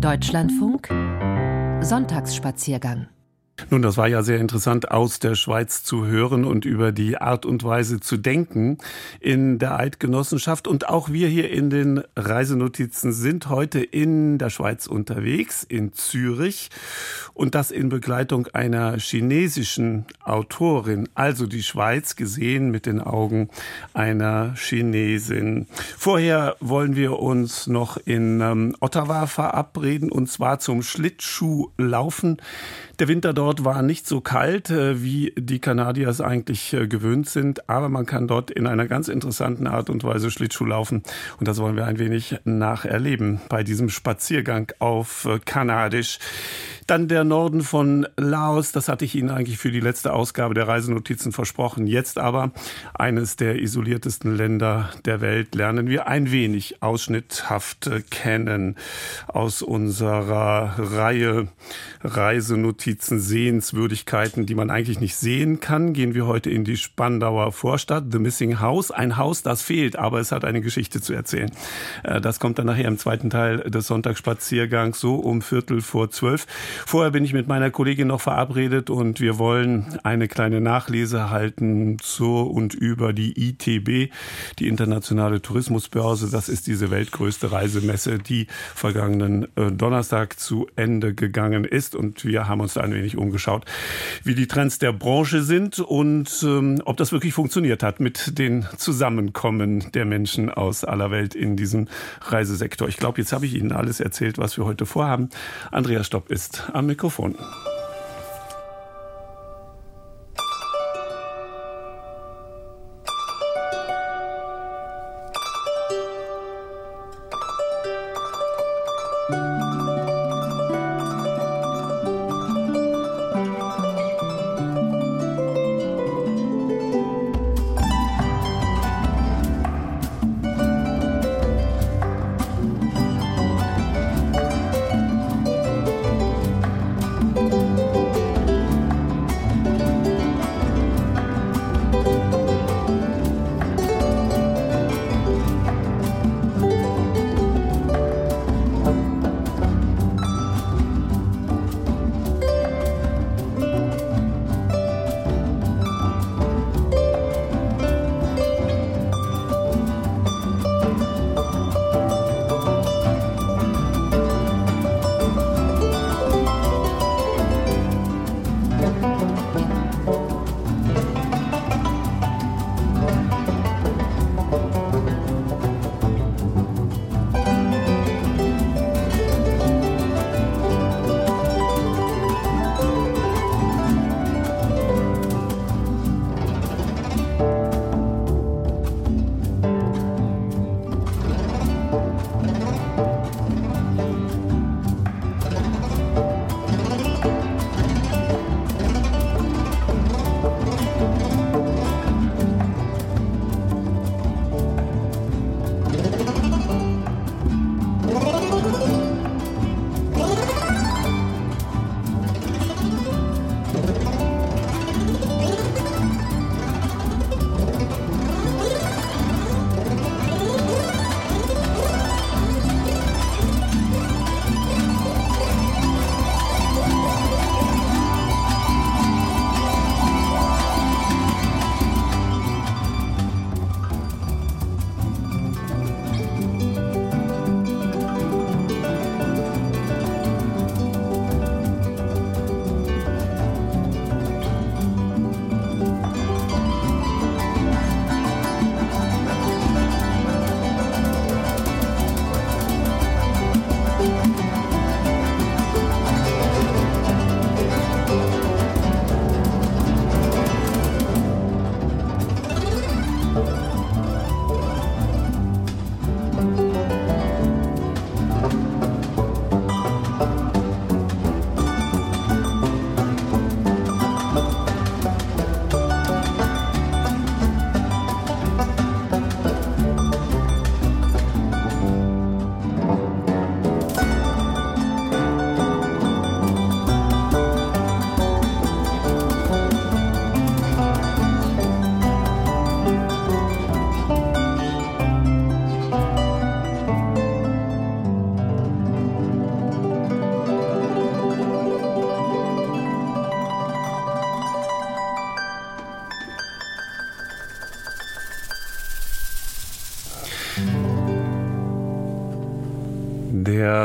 Deutschlandfunk. Sonntagsspaziergang nun, das war ja sehr interessant, aus der Schweiz zu hören und über die Art und Weise zu denken in der Eidgenossenschaft. Und auch wir hier in den Reisenotizen sind heute in der Schweiz unterwegs, in Zürich. Und das in Begleitung einer chinesischen Autorin. Also die Schweiz gesehen mit den Augen einer Chinesin. Vorher wollen wir uns noch in ähm, Ottawa verabreden und zwar zum Schlittschuhlaufen. Der Winter dort war nicht so kalt, äh, wie die Kanadier es eigentlich äh, gewöhnt sind, aber man kann dort in einer ganz interessanten Art und Weise Schlittschuh laufen. Und das wollen wir ein wenig nacherleben bei diesem Spaziergang auf äh, Kanadisch. Dann der Norden von Laos, das hatte ich Ihnen eigentlich für die letzte Ausgabe der Reisenotizen versprochen. Jetzt aber eines der isoliertesten Länder der Welt lernen wir ein wenig ausschnitthaft kennen aus unserer Reihe Reisenotizen, Sehenswürdigkeiten, die man eigentlich nicht sehen kann. Gehen wir heute in die Spandauer Vorstadt, The Missing House. Ein Haus, das fehlt, aber es hat eine Geschichte zu erzählen. Äh, das kommt dann nachher im zweiten Teil des Sonntagsspaziergangs so um Viertel vor zwölf. Vorher bin ich mit meiner Kollegin noch verabredet und wir wollen eine kleine Nachlese halten zur und über die ITB, die Internationale Tourismusbörse. Das ist diese weltgrößte Reisemesse, die vergangenen äh, Donnerstag zu Ende gegangen ist. Und wir haben uns da ein wenig umgeschaut, wie die Trends der Branche sind und ähm, ob das wirklich funktioniert hat mit den Zusammenkommen der Menschen aus aller Welt in diesem Reisesektor. Ich glaube, jetzt habe ich Ihnen alles erzählt, was wir heute vorhaben. Andreas Stopp ist am Mikrofon.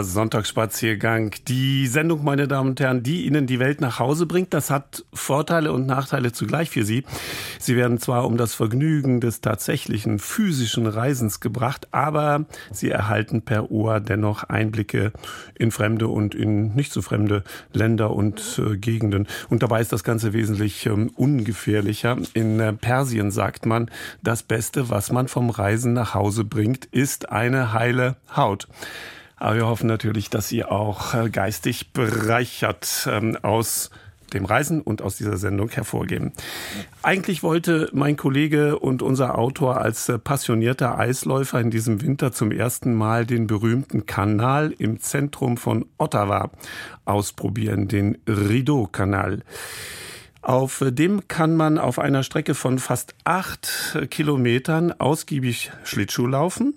Sonntagsspaziergang, die Sendung, meine Damen und Herren, die Ihnen die Welt nach Hause bringt, das hat Vorteile und Nachteile zugleich für Sie. Sie werden zwar um das Vergnügen des tatsächlichen physischen Reisens gebracht, aber Sie erhalten per Ohr dennoch Einblicke in fremde und in nicht so fremde Länder und äh, Gegenden. Und dabei ist das Ganze wesentlich ähm, ungefährlicher. In äh, Persien sagt man, das Beste, was man vom Reisen nach Hause bringt, ist eine heile Haut. Aber wir hoffen natürlich, dass Sie auch äh, geistig bereichert ähm, aus dem Reisen und aus dieser Sendung hervorgehen. Eigentlich wollte mein Kollege und unser Autor als äh, passionierter Eisläufer in diesem Winter zum ersten Mal den berühmten Kanal im Zentrum von Ottawa ausprobieren, den Rideau-Kanal. Auf dem kann man auf einer Strecke von fast acht Kilometern ausgiebig Schlittschuh laufen.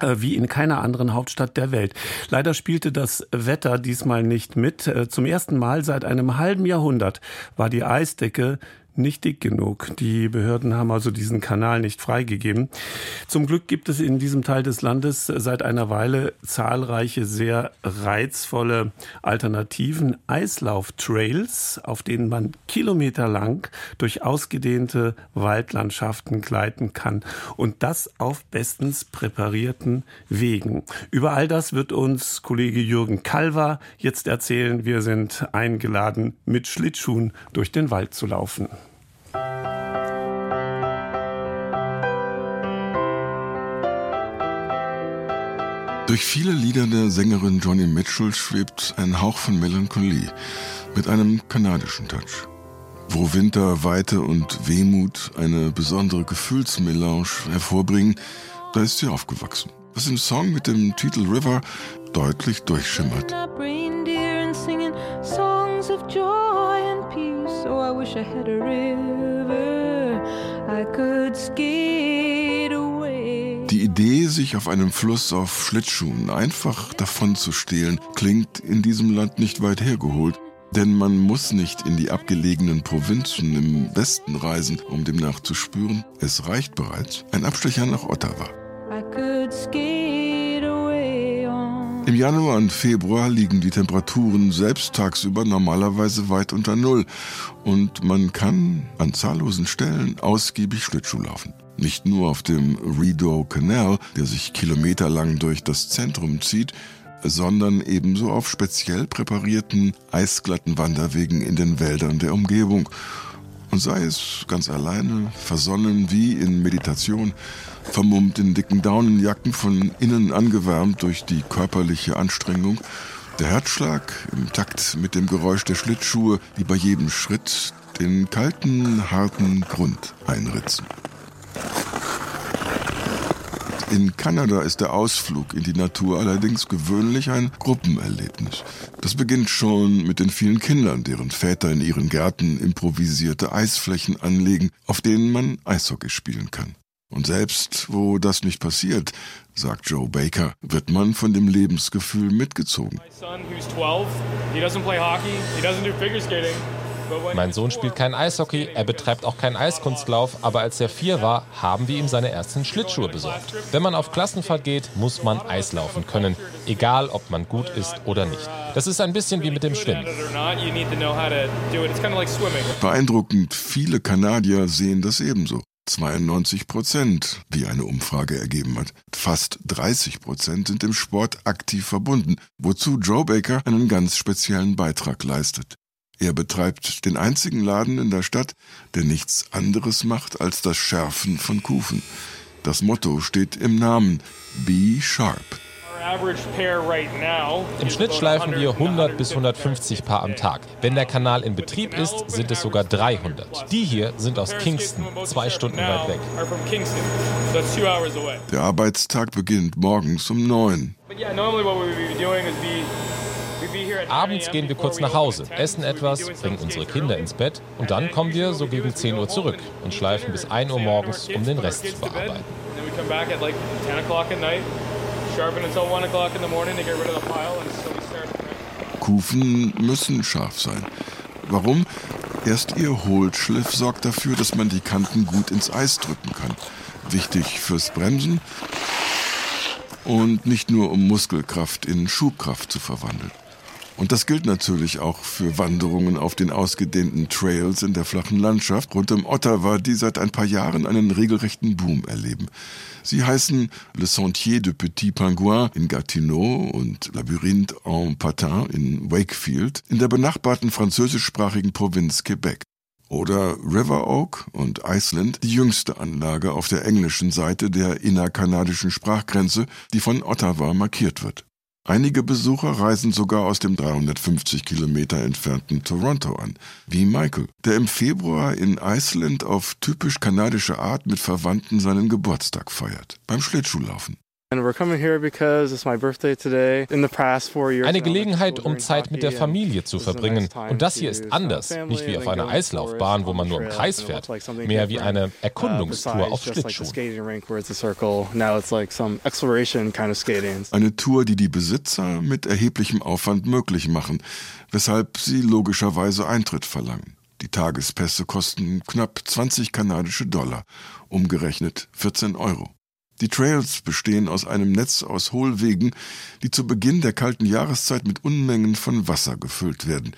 Äh, wie in keiner anderen Hauptstadt der Welt. Leider spielte das Wetter diesmal nicht mit. Äh, zum ersten Mal seit einem halben Jahrhundert war die Eisdecke nicht dick genug. Die Behörden haben also diesen Kanal nicht freigegeben. Zum Glück gibt es in diesem Teil des Landes seit einer Weile zahlreiche sehr reizvolle Alternativen, Eislauftrails, auf denen man kilometerlang durch ausgedehnte Waldlandschaften gleiten kann und das auf bestens präparierten Wegen. Über all das wird uns Kollege Jürgen Kalver jetzt erzählen. Wir sind eingeladen, mit Schlittschuhen durch den Wald zu laufen. Durch viele Lieder der Sängerin Johnny Mitchell schwebt ein Hauch von Melancholie mit einem kanadischen Touch. Wo Winter, Weite und Wehmut eine besondere Gefühlsmelange hervorbringen, da ist sie aufgewachsen. Was im Song mit dem Titel River deutlich durchschimmert. Die Idee, sich auf einem Fluss auf Schlittschuhen einfach davon zu stehlen, klingt in diesem Land nicht weit hergeholt. Denn man muss nicht in die abgelegenen Provinzen im Westen reisen, um demnach zu spüren. Es reicht bereits ein Abstecher nach Ottawa. Im Januar und Februar liegen die Temperaturen selbst tagsüber normalerweise weit unter Null und man kann an zahllosen Stellen ausgiebig Schlittschuh laufen. Nicht nur auf dem Rideau Canal, der sich kilometerlang durch das Zentrum zieht, sondern ebenso auf speziell präparierten eisglatten Wanderwegen in den Wäldern der Umgebung. Und sei es ganz alleine, versonnen wie in Meditation, vermummt in dicken Daunenjacken, von innen angewärmt durch die körperliche Anstrengung, der Herzschlag im Takt mit dem Geräusch der Schlittschuhe, die bei jedem Schritt den kalten, harten Grund einritzen. In Kanada ist der Ausflug in die Natur allerdings gewöhnlich ein Gruppenerlebnis. Das beginnt schon mit den vielen Kindern, deren Väter in ihren Gärten improvisierte Eisflächen anlegen, auf denen man Eishockey spielen kann. Und selbst wo das nicht passiert, sagt Joe Baker, wird man von dem Lebensgefühl mitgezogen. Mein Sohn spielt kein Eishockey, er betreibt auch keinen Eiskunstlauf, aber als er vier war, haben wir ihm seine ersten Schlittschuhe besorgt. Wenn man auf Klassenfahrt geht, muss man Eislaufen können, egal ob man gut ist oder nicht. Das ist ein bisschen wie mit dem Schwimmen. Beeindruckend, viele Kanadier sehen das ebenso. 92 Prozent, wie eine Umfrage ergeben hat. Fast 30 Prozent sind im Sport aktiv verbunden, wozu Joe Baker einen ganz speziellen Beitrag leistet. Er betreibt den einzigen Laden in der Stadt, der nichts anderes macht als das Schärfen von Kufen. Das Motto steht im Namen Be Sharp. Im Schnitt schleifen wir 100 bis 150 Paar am Tag. Wenn der Kanal in Betrieb ist, sind es sogar 300. Die hier sind aus Kingston, zwei Stunden weit weg. Der Arbeitstag beginnt morgens um 9. Abends gehen wir kurz nach Hause, essen etwas, bringen unsere Kinder ins Bett und dann kommen wir so gegen 10 Uhr zurück und schleifen bis 1 Uhr morgens, um den Rest zu bearbeiten. Kufen müssen scharf sein. Warum? Erst ihr Hohlschliff sorgt dafür, dass man die Kanten gut ins Eis drücken kann. Wichtig fürs Bremsen und nicht nur um Muskelkraft in Schubkraft zu verwandeln. Und das gilt natürlich auch für Wanderungen auf den ausgedehnten Trails in der flachen Landschaft rund um Ottawa, die seit ein paar Jahren einen regelrechten Boom erleben. Sie heißen Le Sentier de Petit Pingouin in Gatineau und Labyrinthe en Patin in Wakefield in der benachbarten französischsprachigen Provinz Quebec. Oder River Oak und Iceland, die jüngste Anlage auf der englischen Seite der innerkanadischen Sprachgrenze, die von Ottawa markiert wird. Einige Besucher reisen sogar aus dem 350 Kilometer entfernten Toronto an, wie Michael, der im Februar in Iceland auf typisch kanadische Art mit Verwandten seinen Geburtstag feiert, beim Schlittschuhlaufen. Eine Gelegenheit, um Zeit mit der Familie zu verbringen. Und das hier ist anders, nicht wie auf einer Eislaufbahn, wo man nur im Kreis fährt, mehr wie eine uh, Erkundungstour auf Schlittschuhen. Eine Tour, die die Besitzer mit erheblichem Aufwand möglich machen, weshalb sie logischerweise Eintritt verlangen. Die Tagespässe kosten knapp 20 kanadische Dollar, umgerechnet 14 Euro. Die Trails bestehen aus einem Netz aus Hohlwegen, die zu Beginn der kalten Jahreszeit mit Unmengen von Wasser gefüllt werden.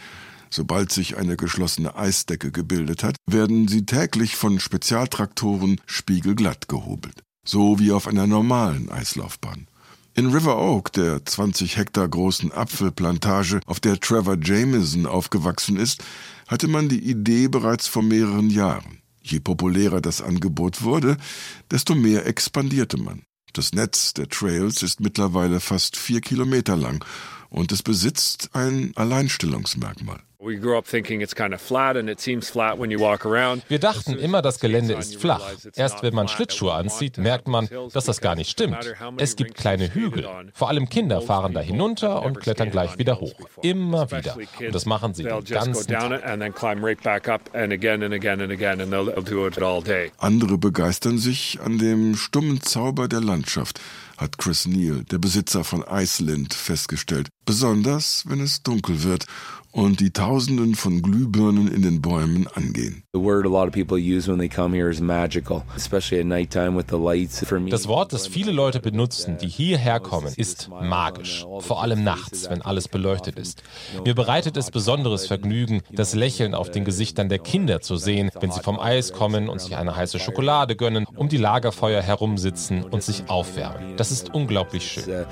Sobald sich eine geschlossene Eisdecke gebildet hat, werden sie täglich von Spezialtraktoren spiegelglatt gehobelt. So wie auf einer normalen Eislaufbahn. In River Oak, der 20 Hektar großen Apfelplantage, auf der Trevor Jameson aufgewachsen ist, hatte man die Idee bereits vor mehreren Jahren. Je populärer das Angebot wurde, desto mehr expandierte man. Das Netz der Trails ist mittlerweile fast vier Kilometer lang und es besitzt ein Alleinstellungsmerkmal. Wir dachten immer, das Gelände ist flach. Erst wenn man Schlittschuhe anzieht, merkt man, dass das gar nicht stimmt. Es gibt kleine Hügel. Vor allem Kinder fahren da hinunter und klettern gleich wieder hoch. Immer wieder. Und das machen sie den ganzen Tag. Andere begeistern sich an dem stummen Zauber der Landschaft hat Chris Neal, der Besitzer von Iceland, festgestellt. Besonders, wenn es dunkel wird und die Tausenden von Glühbirnen in den Bäumen angehen. Das Wort, das viele Leute benutzen, die hierher kommen, ist magisch. Vor allem nachts, wenn alles beleuchtet ist. Mir bereitet es besonderes Vergnügen, das Lächeln auf den Gesichtern der Kinder zu sehen, wenn sie vom Eis kommen und sich eine heiße Schokolade gönnen, um die Lagerfeuer herumsitzen und sich aufwärmen. Das ist unglaublich schön.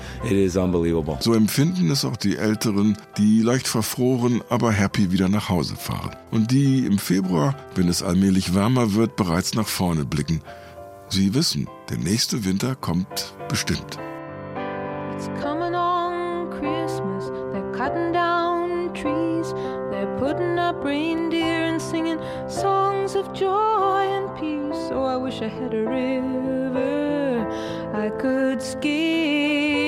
So empfinden es auch die Älteren, die leicht verfroren aber happy wieder nach Hause fahren. Und die im Februar, wenn es allmählich wärmer wird, bereits nach vorne blicken. Sie wissen, der nächste Winter kommt bestimmt. It's coming on Christmas, they're cutting down trees, they're putting up reindeer and singing songs of joy and peace. Oh, I wish I had a river I could skate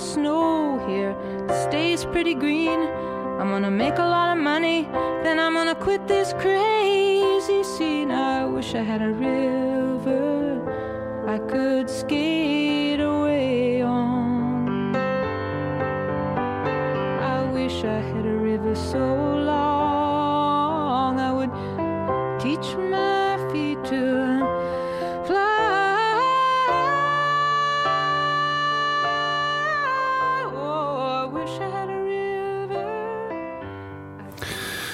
snow here stays pretty green. I'm gonna make a lot of money, then I'm gonna quit this crazy scene. I wish I had a river I could skate away on. I wish I had a river so long I would teach my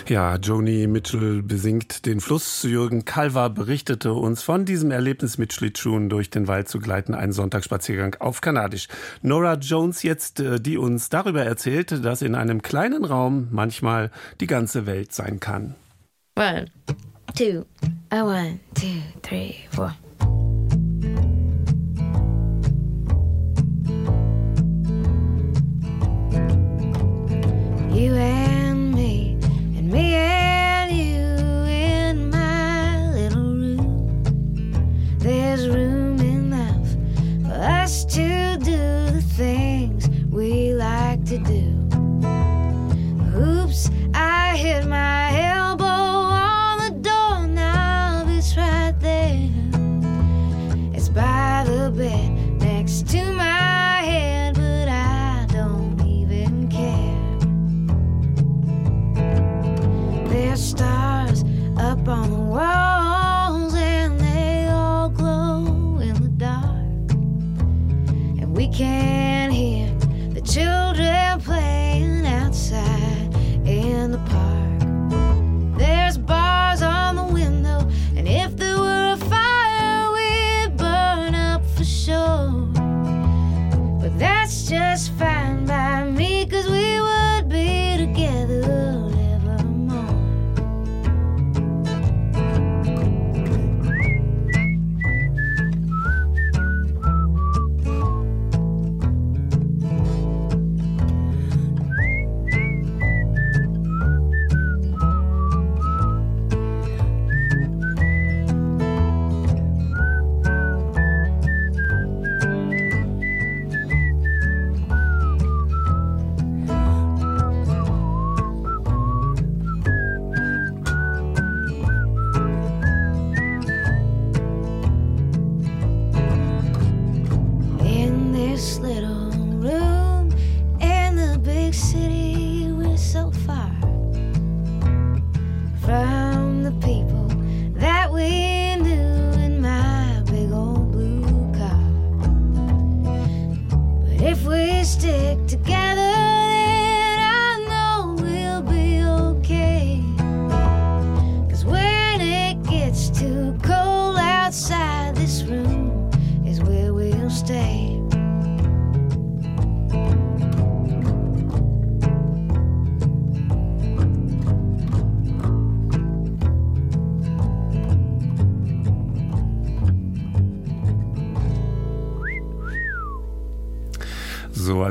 Ja, Joni Mitchell besingt den Fluss. Jürgen Kalver berichtete uns von diesem Erlebnis mit Schlittschuhen durch den Wald zu gleiten, einen Sonntagsspaziergang auf Kanadisch. Nora Jones jetzt, äh, die uns darüber erzählt, dass in einem kleinen Raum manchmal die ganze Welt sein kann. One, two, a one, two, three, four. You me and you in my little room. There's room enough for us to do the things we like to do. Oops, I hit my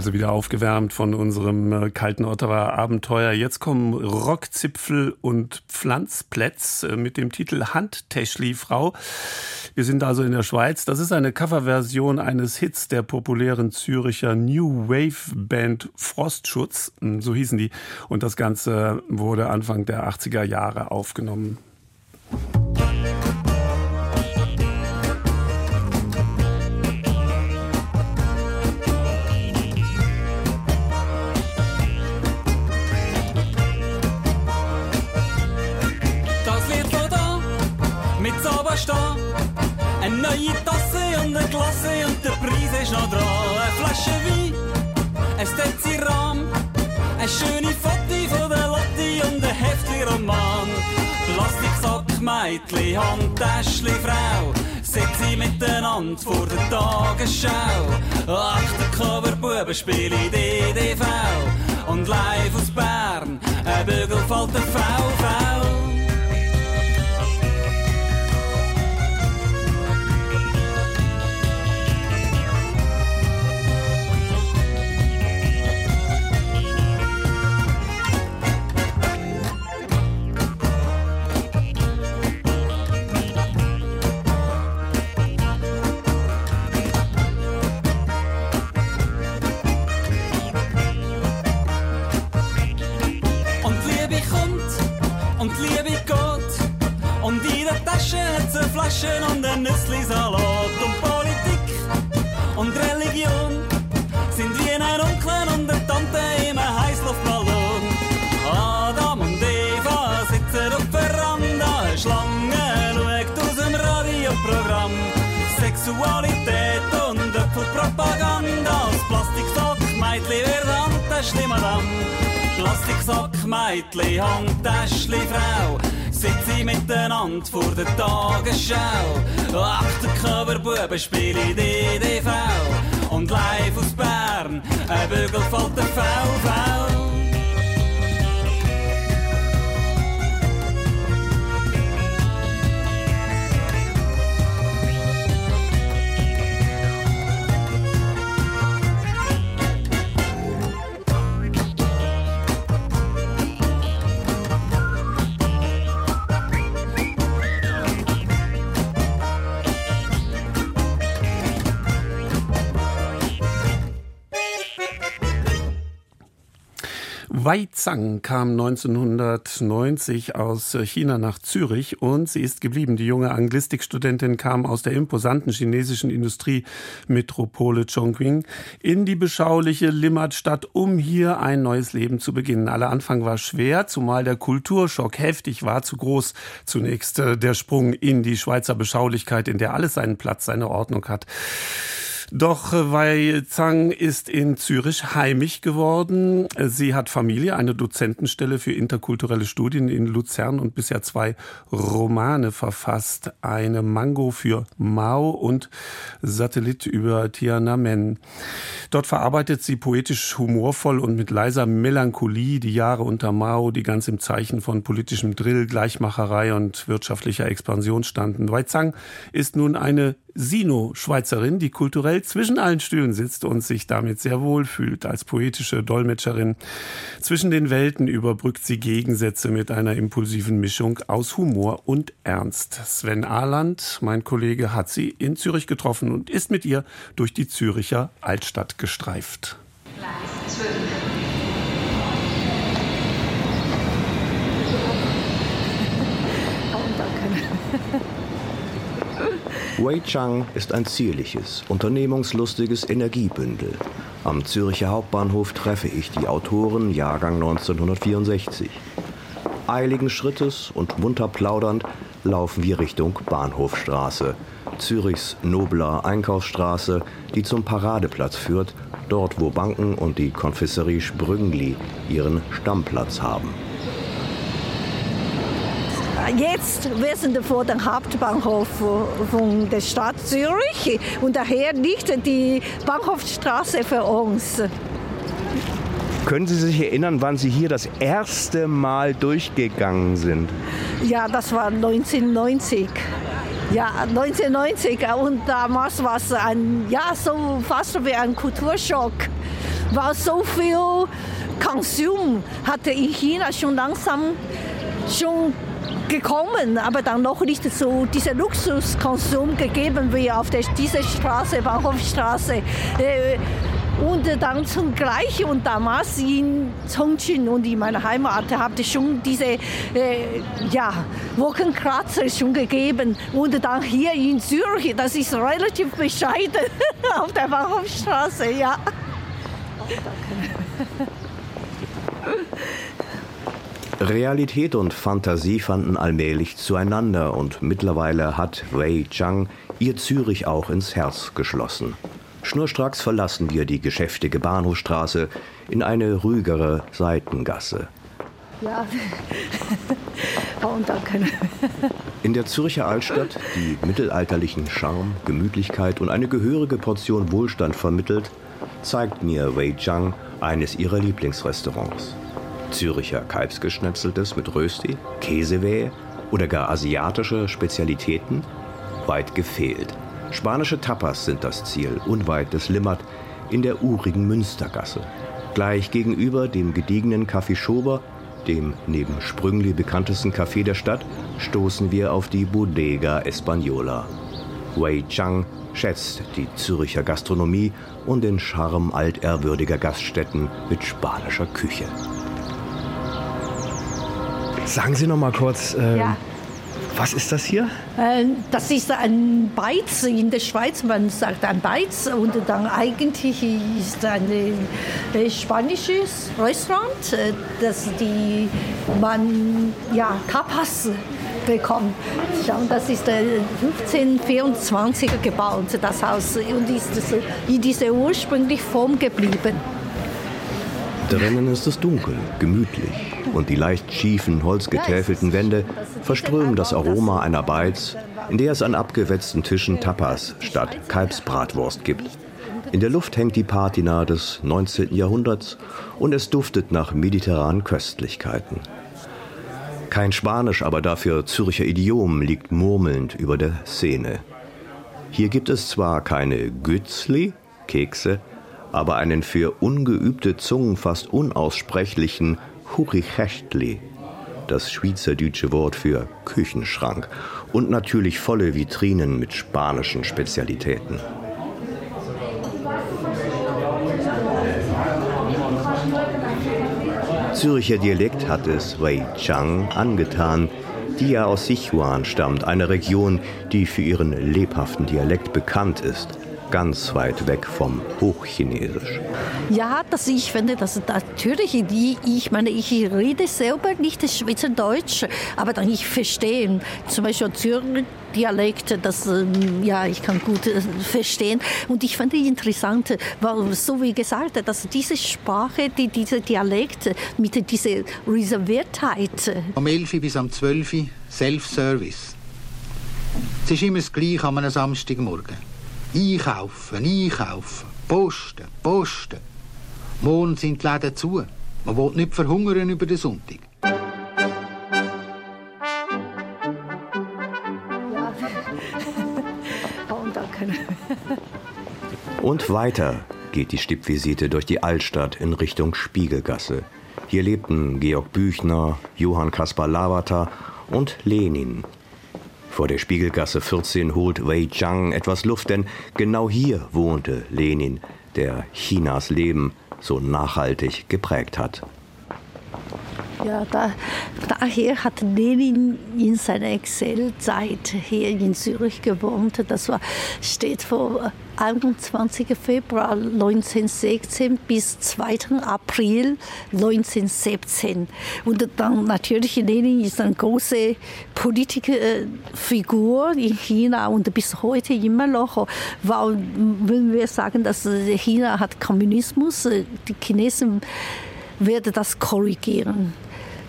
also wieder aufgewärmt von unserem äh, kalten Ottawa Abenteuer. Jetzt kommen Rockzipfel und Pflanzplätz äh, mit dem Titel Handtäschli Frau. Wir sind also in der Schweiz. Das ist eine Coverversion eines Hits der populären Züricher New Wave Band Frostschutz. Hm, So hießen die. Und das Ganze wurde Anfang der 80er Jahre aufgenommen. Das Mädchen, Handtäschli, Frau, sitzen miteinander vor der Tagesschau. Achtercover, Buben spielen DDV und live aus Bern, ein Bügel fällt der VV. Und Äpfelpropaganda. Das Plastiksack-Meitli wird Handtäschli, Madame. Plastiksack-Meitli, Handtäschli, Frau. Sitzen miteinander vor der Tagesschau. Achtercover, Buben spielen DDV. Und live aus Bern, ein Bügel fällt der VV. Wei Zhang kam 1990 aus China nach Zürich und sie ist geblieben. Die junge Anglistikstudentin kam aus der imposanten chinesischen Industriemetropole Chongqing in die beschauliche Limmatstadt, um hier ein neues Leben zu beginnen. Aller Anfang war schwer, zumal der Kulturschock heftig war, zu groß. Zunächst äh, der Sprung in die Schweizer Beschaulichkeit, in der alles seinen Platz, seine Ordnung hat. Doch äh, Wei Zhang ist in Zürich heimisch geworden. Sie hat Familie, eine Dozentenstelle für interkulturelle Studien in Luzern und bisher zwei Romane verfasst. Eine Mango für Mao und Satellit über Tiananmen. Dort verarbeitet sie poetisch humorvoll und mit leiser Melancholie die Jahre unter Mao, die ganz im Zeichen von politischem Drill, Gleichmacherei und wirtschaftlicher Expansion standen. Wei Zhang ist nun eine Sino-Schweizerin, die kulturell zwischen allen Stühlen sitzt und sich damit sehr wohl fühlt. Als poetische Dolmetscherin zwischen den Welten überbrückt sie Gegensätze mit einer impulsiven Mischung aus Humor und Ernst. Sven Ahland, mein Kollege, hat sie in Zürich getroffen und ist mit ihr durch die Züricher Altstadt gestreift. Gleis 12. Wei Chang ist ein zierliches, unternehmungslustiges Energiebündel. Am Zürcher Hauptbahnhof treffe ich die Autoren Jahrgang 1964. Eiligen Schrittes und munter plaudernd laufen wir Richtung Bahnhofstraße, Zürichs nobler Einkaufsstraße, die zum Paradeplatz führt, dort wo Banken und die Konfessorie Sprüngli ihren Stammplatz haben. Jetzt wir sind vor dem Hauptbahnhof von der Stadt Zürich und daher liegt die Bahnhofstraße für uns. Können Sie sich erinnern, wann Sie hier das erste Mal durchgegangen sind? Ja, das war 1990. Ja, 1990 und damals war es ein, ja, so fast wie ein Kulturschock. War so viel Konsum hatte in China schon langsam schon gekommen, aber dann noch nicht so dieser Luxuskonsum gegeben wie auf der, dieser Straße, Bahnhofstraße. Äh, und dann zum Gleichen und damals in Chongqing und in meiner Heimat habe ich schon diese äh, ja, Wolkenkratzer schon gegeben. Und dann hier in Zürich, das ist relativ bescheiden auf der Bahnhofstraße, ja. Oh, danke. Realität und Fantasie fanden allmählich zueinander und mittlerweile hat Wei Chang ihr Zürich auch ins Herz geschlossen. Schnurstracks verlassen wir die geschäftige Bahnhofstraße in eine ruhigere Seitengasse. Ja, und danke. In der Zürcher Altstadt, die mittelalterlichen Charme, Gemütlichkeit und eine gehörige Portion Wohlstand vermittelt, zeigt mir Wei Chang eines ihrer Lieblingsrestaurants. Züricher Kalbsgeschnetzeltes mit Rösti, Käsewehe oder gar asiatische Spezialitäten? Weit gefehlt. Spanische Tapas sind das Ziel, unweit des Limmat in der urigen Münstergasse. Gleich gegenüber dem gediegenen Café Schober, dem neben Sprüngli bekanntesten Café der Stadt, stoßen wir auf die Bodega Española. Wei Chang schätzt die Züricher Gastronomie und den Charme altehrwürdiger Gaststätten mit spanischer Küche. Sagen Sie noch mal kurz, äh, ja. was ist das hier? Äh, das ist ein Beiz in der Schweiz. Man sagt ein Beiz und dann eigentlich ist ein äh, spanisches Restaurant, äh, das die man ja Tapas bekommt. Das ist 1524 gebaut, das Haus, und ist in dieser ursprünglichen Form geblieben. Drinnen ist es dunkel, gemütlich und die leicht schiefen, holzgetäfelten Wände verströmen das Aroma einer Beiz, in der es an abgewetzten Tischen Tapas statt Kalbsbratwurst gibt. In der Luft hängt die Patina des 19. Jahrhunderts und es duftet nach mediterranen Köstlichkeiten. Kein Spanisch, aber dafür Zürcher Idiom liegt murmelnd über der Szene. Hier gibt es zwar keine Gützli, Kekse, aber einen für ungeübte Zungen fast unaussprechlichen Hurichechtli, das schweizerdeutsche Wort für Küchenschrank, und natürlich volle Vitrinen mit spanischen Spezialitäten. Zürcher Dialekt hat es Wei Chang angetan, die ja aus Sichuan stammt, einer Region, die für ihren lebhaften Dialekt bekannt ist. Ganz weit weg vom Hochchinesisch. Ja, das, ich finde, das natürlich, die, ich meine, ich rede selber nicht das Schweizerdeutsch, aber dann ich verstehe zum Beispiel Zürich Dialekt, das ähm, ja, ich kann gut äh, verstehen. Und ich fand interessant, weil so wie gesagt, dass diese Sprache, die, diese Dialekt mit dieser Reserviertheit. Am 11 bis am 12 Self-Service. Es ist immer das Gleiche an einem Samstagmorgen. Einkaufen, einkaufen, posten, posten. Morgen sind die Läden zu. Man will nicht verhungern über den Sonntag. Und weiter geht die Stippvisite durch die Altstadt in Richtung Spiegelgasse. Hier lebten Georg Büchner, Johann Kaspar Lavater und Lenin. Vor der Spiegelgasse 14 holt Wei Chang etwas Luft, denn genau hier wohnte Lenin, der Chinas Leben so nachhaltig geprägt hat. Ja, da, daher hat Lenin in seiner Exilzeit hier in Zürich gewohnt. Das war, steht vor 21. Februar 1916 bis 2. April 1917. Und dann natürlich Lenin ist eine große Politikerfigur in China und bis heute immer noch. Weil, wenn wir sagen, dass China hat Kommunismus, die Chinesen werden das korrigieren.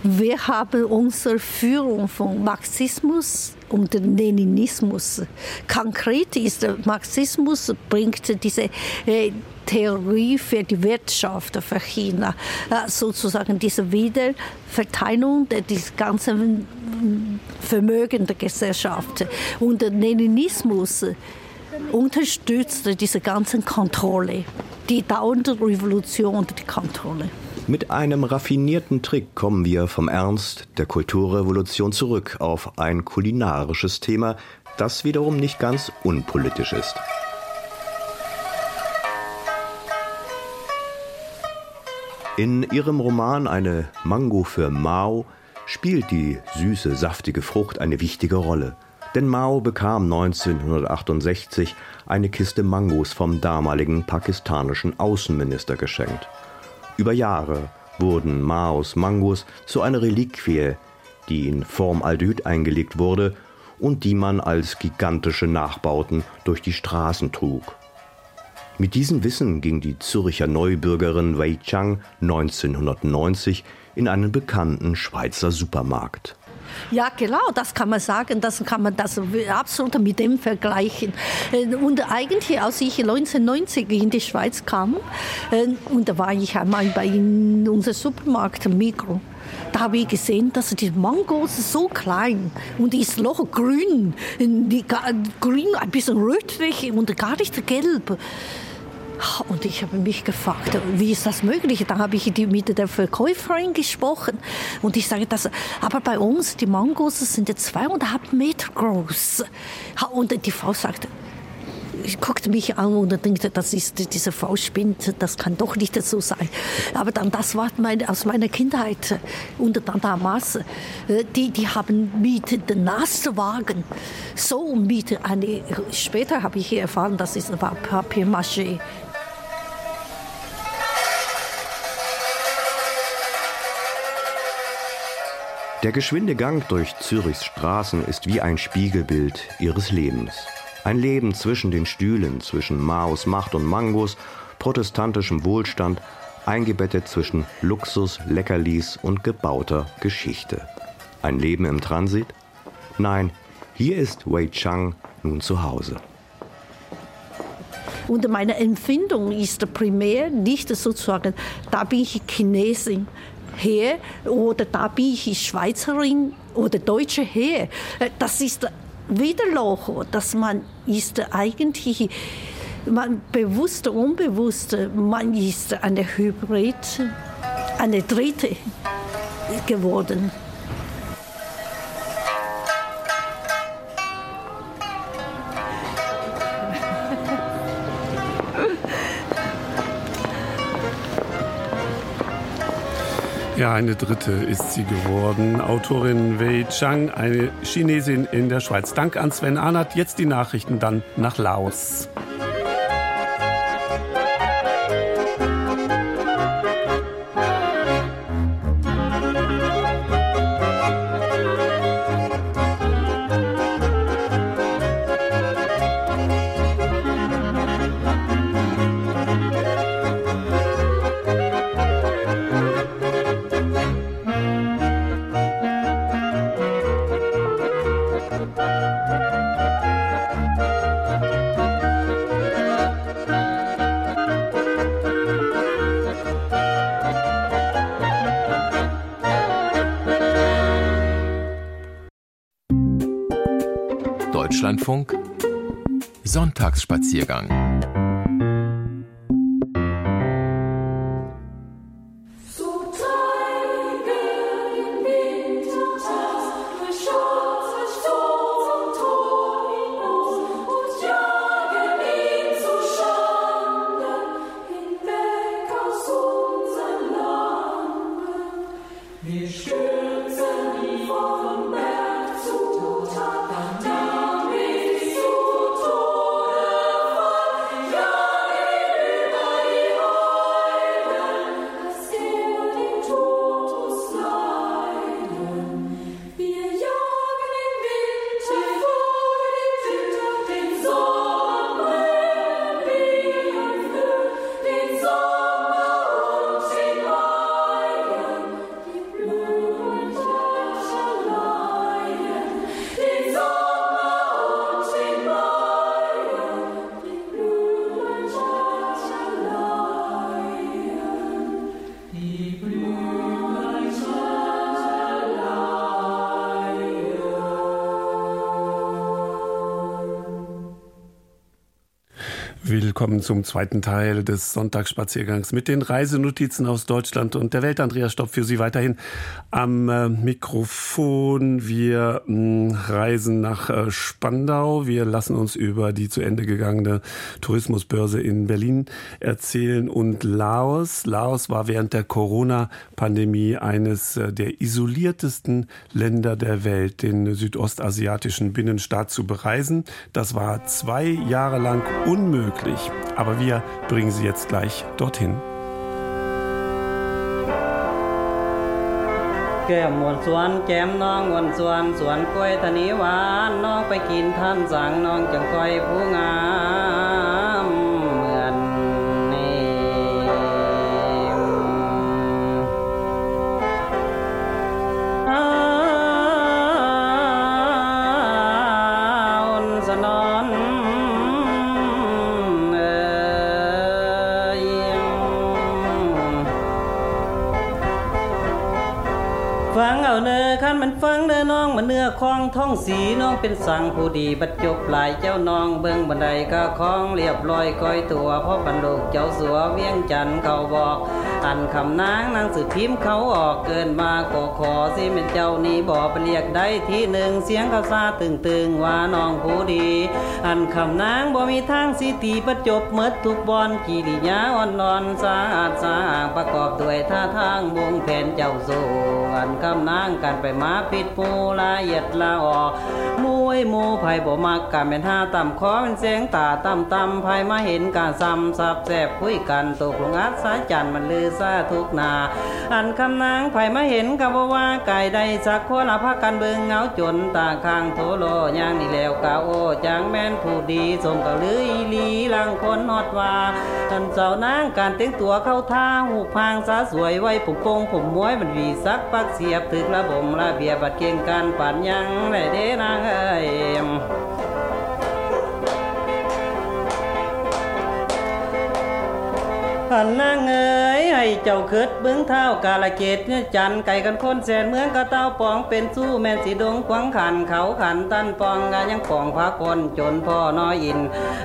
Wir haben unsere Führung von Marxismus und Leninismus. Konkret ist Marxismus bringt diese äh, Theorie für die Wirtschaft für China, äh, sozusagen diese Wiederverteilung des ganzen Vermögen der Gesellschaft. Und Leninismus unterstützt diese ganze Kontrolle, die dauernde Revolution und die Kontrolle. Mit einem raffinierten Trick kommen wir vom Ernst der Kulturrevolution zurück auf ein kulinarisches Thema, das wiederum nicht ganz unpolitisch ist. In ihrem Roman Eine Mango für Mao spielt die süße, saftige Frucht eine wichtige Rolle. Denn Mao bekam 1968 eine Kiste Mangos vom damaligen pakistanischen Außenminister geschenkt. Über Jahre wurden Maos Mangos zu einer Reliquie, die in Formaldehyd eingelegt wurde und die man als gigantische Nachbauten durch die Straßen trug. Mit diesem Wissen ging die Zürcher Neubürgerin Wei Chang 1990 in einen bekannten Schweizer Supermarkt. Ja, genau, das kann man sagen, das kann man das absolut mit dem vergleichen. Äh, und eigentlich, als ich 1990 in die Schweiz kam, äh, und da war ich einmal bei unserem Supermarkt Mikro, da habe ich gesehen, dass die Mangos so klein und ist noch grün, die, grün ein bisschen rötlich und gar nicht gelb. Und ich habe mich gefragt, wie ist das möglich? Dann habe ich mit der Verkäuferin gesprochen und ich sage, das, aber bei uns, die Mangos sind zweieinhalb Meter groß. Und die Frau sagte, guckte mich an und denkt, das ist diese Frau spinnt, das kann doch nicht so sein. Aber dann, das war meine, aus meiner Kindheit. Und damals, äh, die, die haben mit dem Naswagen so mit eine, später habe ich erfahren, das ist Papier-Maché. Der geschwinde Gang durch Zürichs Straßen ist wie ein Spiegelbild ihres Lebens. Ein Leben zwischen den Stühlen, zwischen Maos Macht und Mangos, protestantischem Wohlstand, eingebettet zwischen Luxus, Leckerlis und gebauter Geschichte. Ein Leben im Transit? Nein, hier ist Wei Chang nun zu Hause. Und meine Empfindung ist primär nicht sozusagen, da bin ich Chinesin, her oder da bin ich Schweizerin oder Deutsche her. Äh, das ist wieder Loch, dass man ist eigentlich man bewusst, unbewusst, man ist eine Hybrid, eine Dritte geworden. Ja, eine dritte ist sie geworden. Autorin Wei Chang, eine Chinesin in der Schweiz. Dank an Sven Arnert. Jetzt die Nachrichten dann nach Laos. Sonntagsspaziergang. Willkommen zum zweiten Teil des Sonntagsspaziergangs mit den Reisenotizen aus Deutschland und der Welt. Andreas Stopp für Sie weiterhin am äh, Mikrofon. Wir hm, reisen nach äh, Spandau. Wir lassen uns über die zu Ende gegangene Tourismusbörse in Berlin erzählen und Laos. Laos war während der Corona-Pandemie eines äh, der isoliertesten Länder der Welt, den südostasiatischen Binnenstaat zu bereisen. Das war zwei Jahre lang unmöglich möglich. Aber wir bringen Sie jetzt gleich dorthin. แก้มมวนสวนแก้มน้องวนสวนสวนกล้วยทะนีหวานน้องไปกินท่านสั่งน้องจังก้อยผู้งามื้อคองท่องสีน้องเป็นสั่งผู้ดีบัดจบหลายเจ้าน้องเบิ้งบันไดก็คล้องเรียบร้อยก้อยตัวพ่อบรรลุเจ้าสัวเวียงจันทน์เขาบอก อันคำนางนางสือพิมพ์เขาออกเกินมาก็ขอสิเป็นเจ้านี้บอกไปเรียกได้ที่หนึ่งเสียงเขาซาตึงตึงว่าน้องผู้ดี อันคำนางบ่มีทางสิตีประจบเมดทุกบอนกิริยาอ่อนนอนสะอาดสะอาประกอบด้วยท่าทางวงแผนเจ้าสูอันคำนางกันไปมาผิดปูละเอียดละออก ยหมูไผบ่มักกันเป็นห้าต่ำคอเป็นเสียงตาต่ำต่ำไผมาเห็นการซ้ำซับแสบคุยกันตกลงอัดสายจันมันลือซาทุกนา อันคำนางไผมาเห็นก็บ่ว่าไก่ใดสักคนละพักกันเบิงเงาจนตาข้างโทโลย่างนี่แล้วกาโอจางแม่นผู้ดีสมกับลืออีลีลังคนฮอดว่าอันเจ้านางการแต่งตัวเข้าท่าหูพางสาสวยไว้ผมโปงผมม้วยมันวีสักปักเสียบถึกระบมระเบียบัดเก่งการปันยังไรเด้นางเอ้ย time. อันนางเอ๋ยให้เจ้าคิดเบื้องเท้ากาลเกตเนี่ยจันไก่กันคนแสนเมืองกะเต้าปองเป็นสู้แม่นสีดงขวางขันเขาขันตันปองกะยังปองพาคนจนพ่อน้อยอิน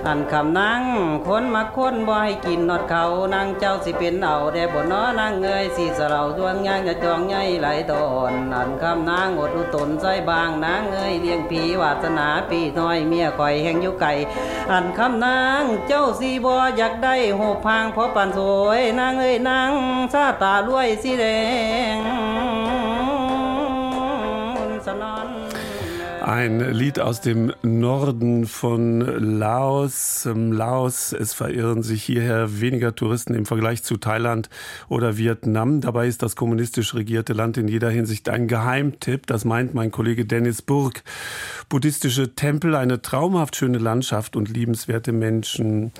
อันคำนางคนมาคนบ่ให้กินนอดเขานางเจ้าสิเป็นเอาได้บ่น้อนางเอ๋ยสิสะเราดวงย่างจะจองใหญ่ไหลตอนอันคำนางอดอุตนใจบางนางเอ๋ยเลี้ยงผีวาสนาปีน้อยเมียคอยแห่งอยู่ไก่อันคำนางเจ้าสีบ่อยากได้หูพางเพราะปันสวยนางเอ้ยนางซาตารวยสีแดงสนอน Ein Lied aus dem Norden von Laos. Ähm, Laos, es verirren sich hierher weniger Touristen im Vergleich zu Thailand oder Vietnam. Dabei ist das kommunistisch regierte Land in jeder Hinsicht ein Geheimtipp. Das meint mein Kollege Dennis Burg. Buddhistische Tempel, eine traumhaft schöne Landschaft und liebenswerte Menschen.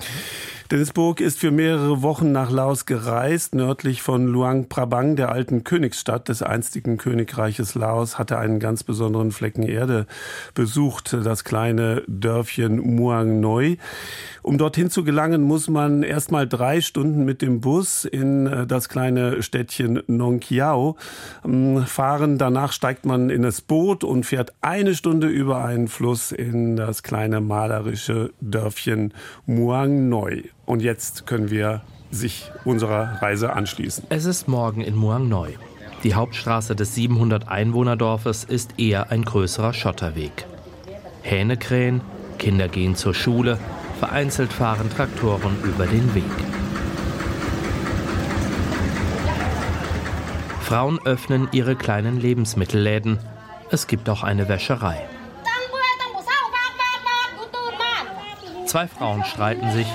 Dennis Burg ist für mehrere Wochen nach Laos gereist. Nördlich von Luang Prabang, der alten Königsstadt des einstigen Königreiches Laos, hat er einen ganz besonderen Flecken Erde besucht, das kleine Dörfchen Muang Noi. Um dorthin zu gelangen, muss man erst mal drei Stunden mit dem Bus in äh, das kleine Städtchen Nong Kiao ähm, fahren. Danach steigt man in das Boot und fährt eine Stunde über einen Fluss in das kleine malerische Dörfchen Muang Noi. Und jetzt können wir sich unserer Reise anschließen. Es ist morgen in Muang Noi. Die Hauptstraße des 700 Einwohnerdorfes ist eher ein größerer Schotterweg. Hähne krähen, Kinder gehen zur Schule, vereinzelt fahren Traktoren über den Weg. Frauen öffnen ihre kleinen Lebensmittelläden. Es gibt auch eine Wäscherei. Zwei Frauen streiten sich.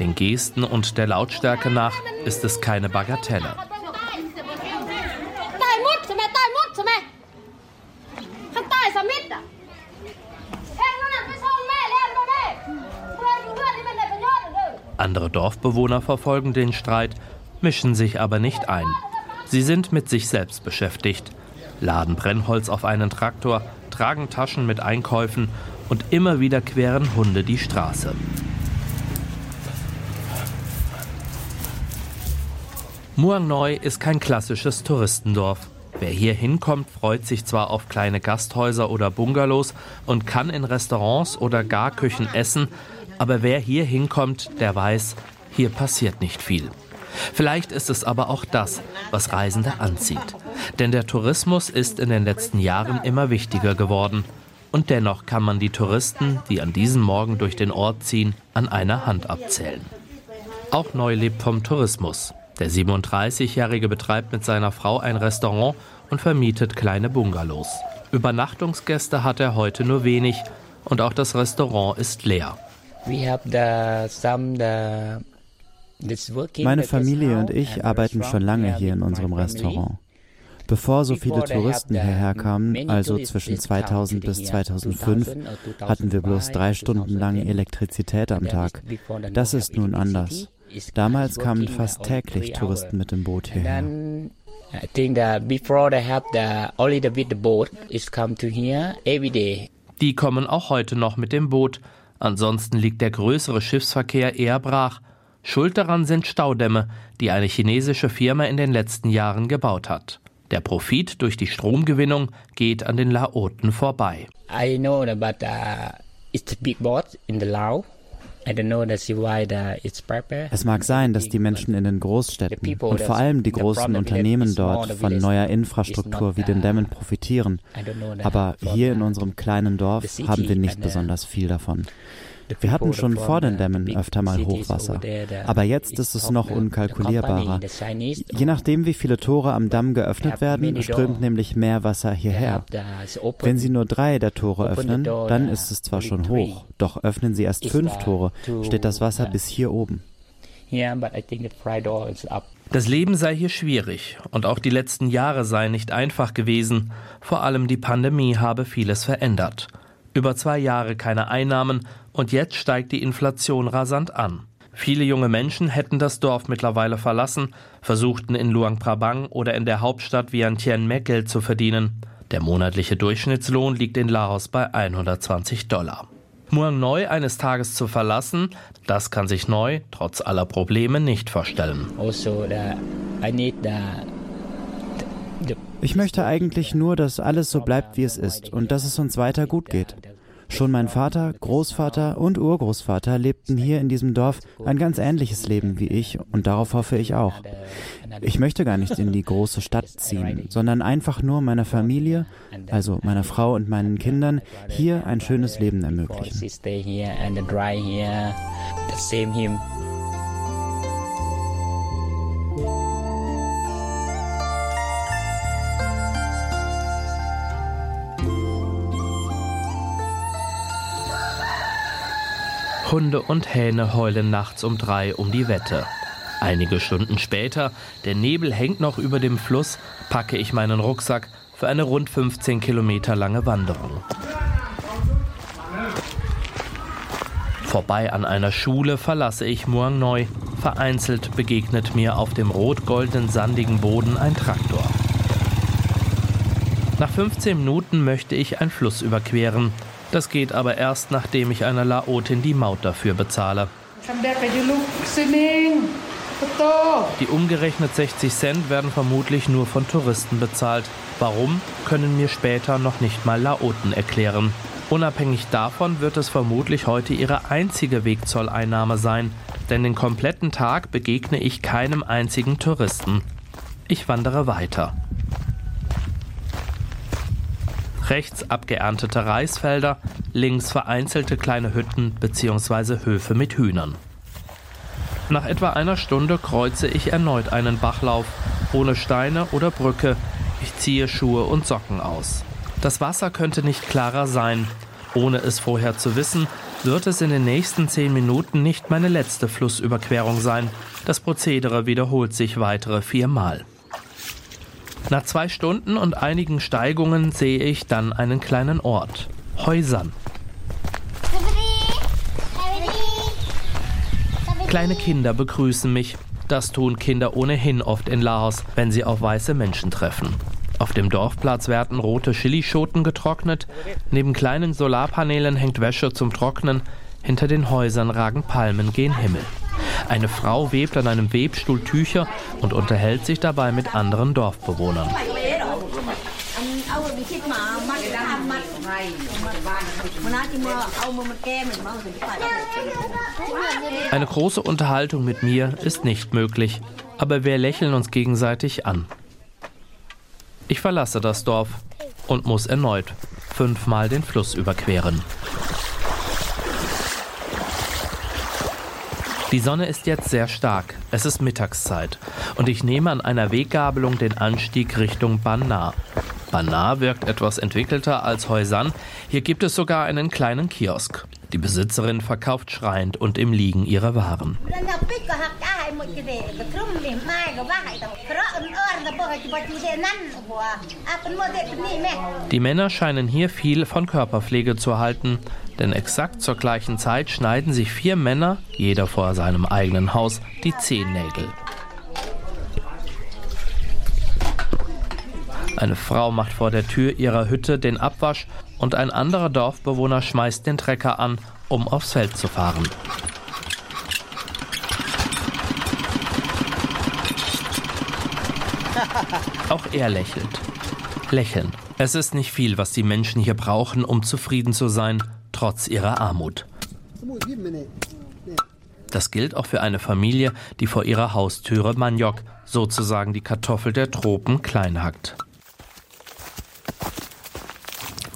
Den Gesten und der Lautstärke nach ist es keine Bagatelle. Andere Dorfbewohner verfolgen den Streit, mischen sich aber nicht ein. Sie sind mit sich selbst beschäftigt, laden Brennholz auf einen Traktor, tragen Taschen mit Einkäufen und immer wieder queren Hunde die Straße. Muang Noi ist kein klassisches Touristendorf. Wer hier hinkommt, freut sich zwar auf kleine Gasthäuser oder Bungalows und kann in Restaurants oder Garküchen essen, aber wer hier hinkommt, der weiß, hier passiert nicht viel. Vielleicht ist es aber auch das, was Reisende anzieht. Denn der Tourismus ist in den letzten Jahren immer wichtiger geworden. Und dennoch kann man die Touristen, die an diesem Morgen durch den Ort ziehen, an einer Hand abzählen. Auch Neu lebt vom Tourismus. Der 37-Jährige betreibt mit seiner Frau ein Restaurant und vermietet kleine Bungalows. Übernachtungsgäste hat er heute nur wenig und auch das Restaurant ist leer. Meine Familie und ich arbeiten schon lange hier in unserem Restaurant. Bevor so viele Touristen hierher kamen, also zwischen 2000 bis 2005, hatten wir bloß drei Stunden lang Elektrizität am Tag. Das ist nun anders. Damals kamen fast täglich Touristen mit dem Boot hierher. I think that before they have the only the with the boat is come to here every day. Die kommen auch heute noch mit dem Boot. Ansonsten liegt der größere Schiffsverkehr eher brach. Schuld daran sind Staudämme, die eine chinesische Firma in den letzten Jahren gebaut hat. Der Profit durch die Stromgewinnung geht an den Laoten vorbei. I know about uh, it's a big boat in the Lao. Es mag sein, dass die Menschen in den Großstädten und vor allem die großen Unternehmen dort von neuer Infrastruktur wie den Dämmen profitieren. Aber hier in unserem kleinen Dorf haben wir nicht besonders viel davon. Wir hatten schon vor den Dämmen öfter mal Hochwasser, aber jetzt ist es noch unkalkulierbarer. Je nachdem, wie viele Tore am Damm geöffnet werden, strömt nämlich mehr Wasser hierher. Wenn Sie nur drei der Tore öffnen, dann ist es zwar schon hoch, doch öffnen Sie erst fünf Tore, steht das Wasser bis hier oben. Das Leben sei hier schwierig und auch die letzten Jahre seien nicht einfach gewesen. Vor allem die Pandemie habe vieles verändert. Über zwei Jahre keine Einnahmen und jetzt steigt die Inflation rasant an. Viele junge Menschen hätten das Dorf mittlerweile verlassen, versuchten in Luang Prabang oder in der Hauptstadt Vientiane Geld zu verdienen. Der monatliche Durchschnittslohn liegt in Laos bei 120 Dollar. Muang Noi eines Tages zu verlassen, das kann sich Neu trotz aller Probleme nicht vorstellen. Also, ich möchte eigentlich nur, dass alles so bleibt, wie es ist und dass es uns weiter gut geht. Schon mein Vater, Großvater und Urgroßvater lebten hier in diesem Dorf ein ganz ähnliches Leben wie ich und darauf hoffe ich auch. Ich möchte gar nicht in die große Stadt ziehen, sondern einfach nur meiner Familie, also meiner Frau und meinen Kindern, hier ein schönes Leben ermöglichen. Hunde und Hähne heulen nachts um drei um die Wette. Einige Stunden später, der Nebel hängt noch über dem Fluss, packe ich meinen Rucksack für eine rund 15 Kilometer lange Wanderung. Vorbei an einer Schule verlasse ich Muang Noi. Vereinzelt begegnet mir auf dem rot-goldenen sandigen Boden ein Traktor. Nach 15 Minuten möchte ich einen Fluss überqueren. Das geht aber erst, nachdem ich einer Laotin die Maut dafür bezahle. Die umgerechnet 60 Cent werden vermutlich nur von Touristen bezahlt. Warum, können mir später noch nicht mal Laoten erklären. Unabhängig davon wird es vermutlich heute ihre einzige Wegzolleinnahme sein, denn den kompletten Tag begegne ich keinem einzigen Touristen. Ich wandere weiter. Rechts abgeerntete Reisfelder, links vereinzelte kleine Hütten bzw. Höfe mit Hühnern. Nach etwa einer Stunde kreuze ich erneut einen Bachlauf, ohne Steine oder Brücke. Ich ziehe Schuhe und Socken aus. Das Wasser könnte nicht klarer sein. Ohne es vorher zu wissen, wird es in den nächsten zehn Minuten nicht meine letzte Flussüberquerung sein. Das Prozedere wiederholt sich weitere viermal. Nach zwei Stunden und einigen Steigungen sehe ich dann einen kleinen Ort. Häusern. Kleine Kinder begrüßen mich. Das tun Kinder ohnehin oft in Laos, wenn sie auf weiße Menschen treffen. Auf dem Dorfplatz werden rote Chilischoten getrocknet. Neben kleinen Solarpanelen hängt Wäsche zum Trocknen. Hinter den Häusern ragen Palmen gen Himmel. Eine Frau webt an einem Webstuhl Tücher und unterhält sich dabei mit anderen Dorfbewohnern. Eine große Unterhaltung mit mir ist nicht möglich, aber wir lächeln uns gegenseitig an. Ich verlasse das Dorf und muss erneut fünfmal den Fluss überqueren. Die Sonne ist jetzt sehr stark. Es ist Mittagszeit und ich nehme an einer Weggabelung den Anstieg Richtung Banna. Banna wirkt etwas entwickelter als Heusan. Hier gibt es sogar einen kleinen Kiosk. Die Besitzerin verkauft schreiend und im Liegen ihre Waren. Die Männer scheinen hier viel von Körperpflege zu halten, denn exakt zur gleichen Zeit schneiden sich vier Männer, jeder vor seinem eigenen Haus, die Zehennägel. Eine Frau macht vor der Tür ihrer Hütte den Abwasch und ein anderer Dorfbewohner schmeißt den Trecker an, um aufs Feld zu fahren. Auch er lächelt. Lächeln. Es ist nicht viel, was die Menschen hier brauchen, um zufrieden zu sein, trotz ihrer Armut. Das gilt auch für eine Familie, die vor ihrer Haustüre Maniok, sozusagen die Kartoffel der Tropen, klein hackt.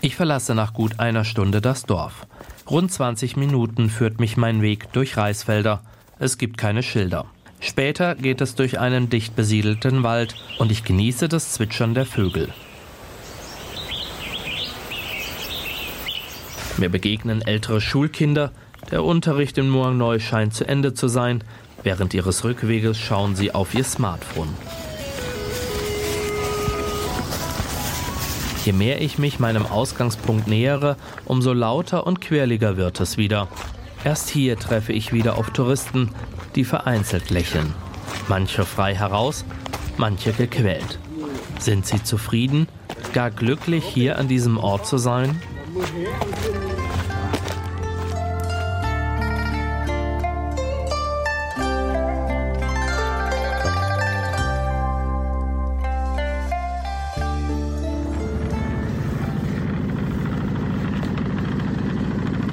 Ich verlasse nach gut einer Stunde das Dorf. Rund 20 Minuten führt mich mein Weg durch Reisfelder. Es gibt keine Schilder. Später geht es durch einen dicht besiedelten Wald und ich genieße das Zwitschern der Vögel. Mir begegnen ältere Schulkinder. Der Unterricht in Muang Noi scheint zu Ende zu sein. Während ihres Rückweges schauen sie auf ihr Smartphone. Je mehr ich mich meinem Ausgangspunkt nähere, umso lauter und quirliger wird es wieder. Erst hier treffe ich wieder auf Touristen, die vereinzelt lächeln. Manche frei heraus, manche gequält. Sind sie zufrieden, gar glücklich hier an diesem Ort zu sein?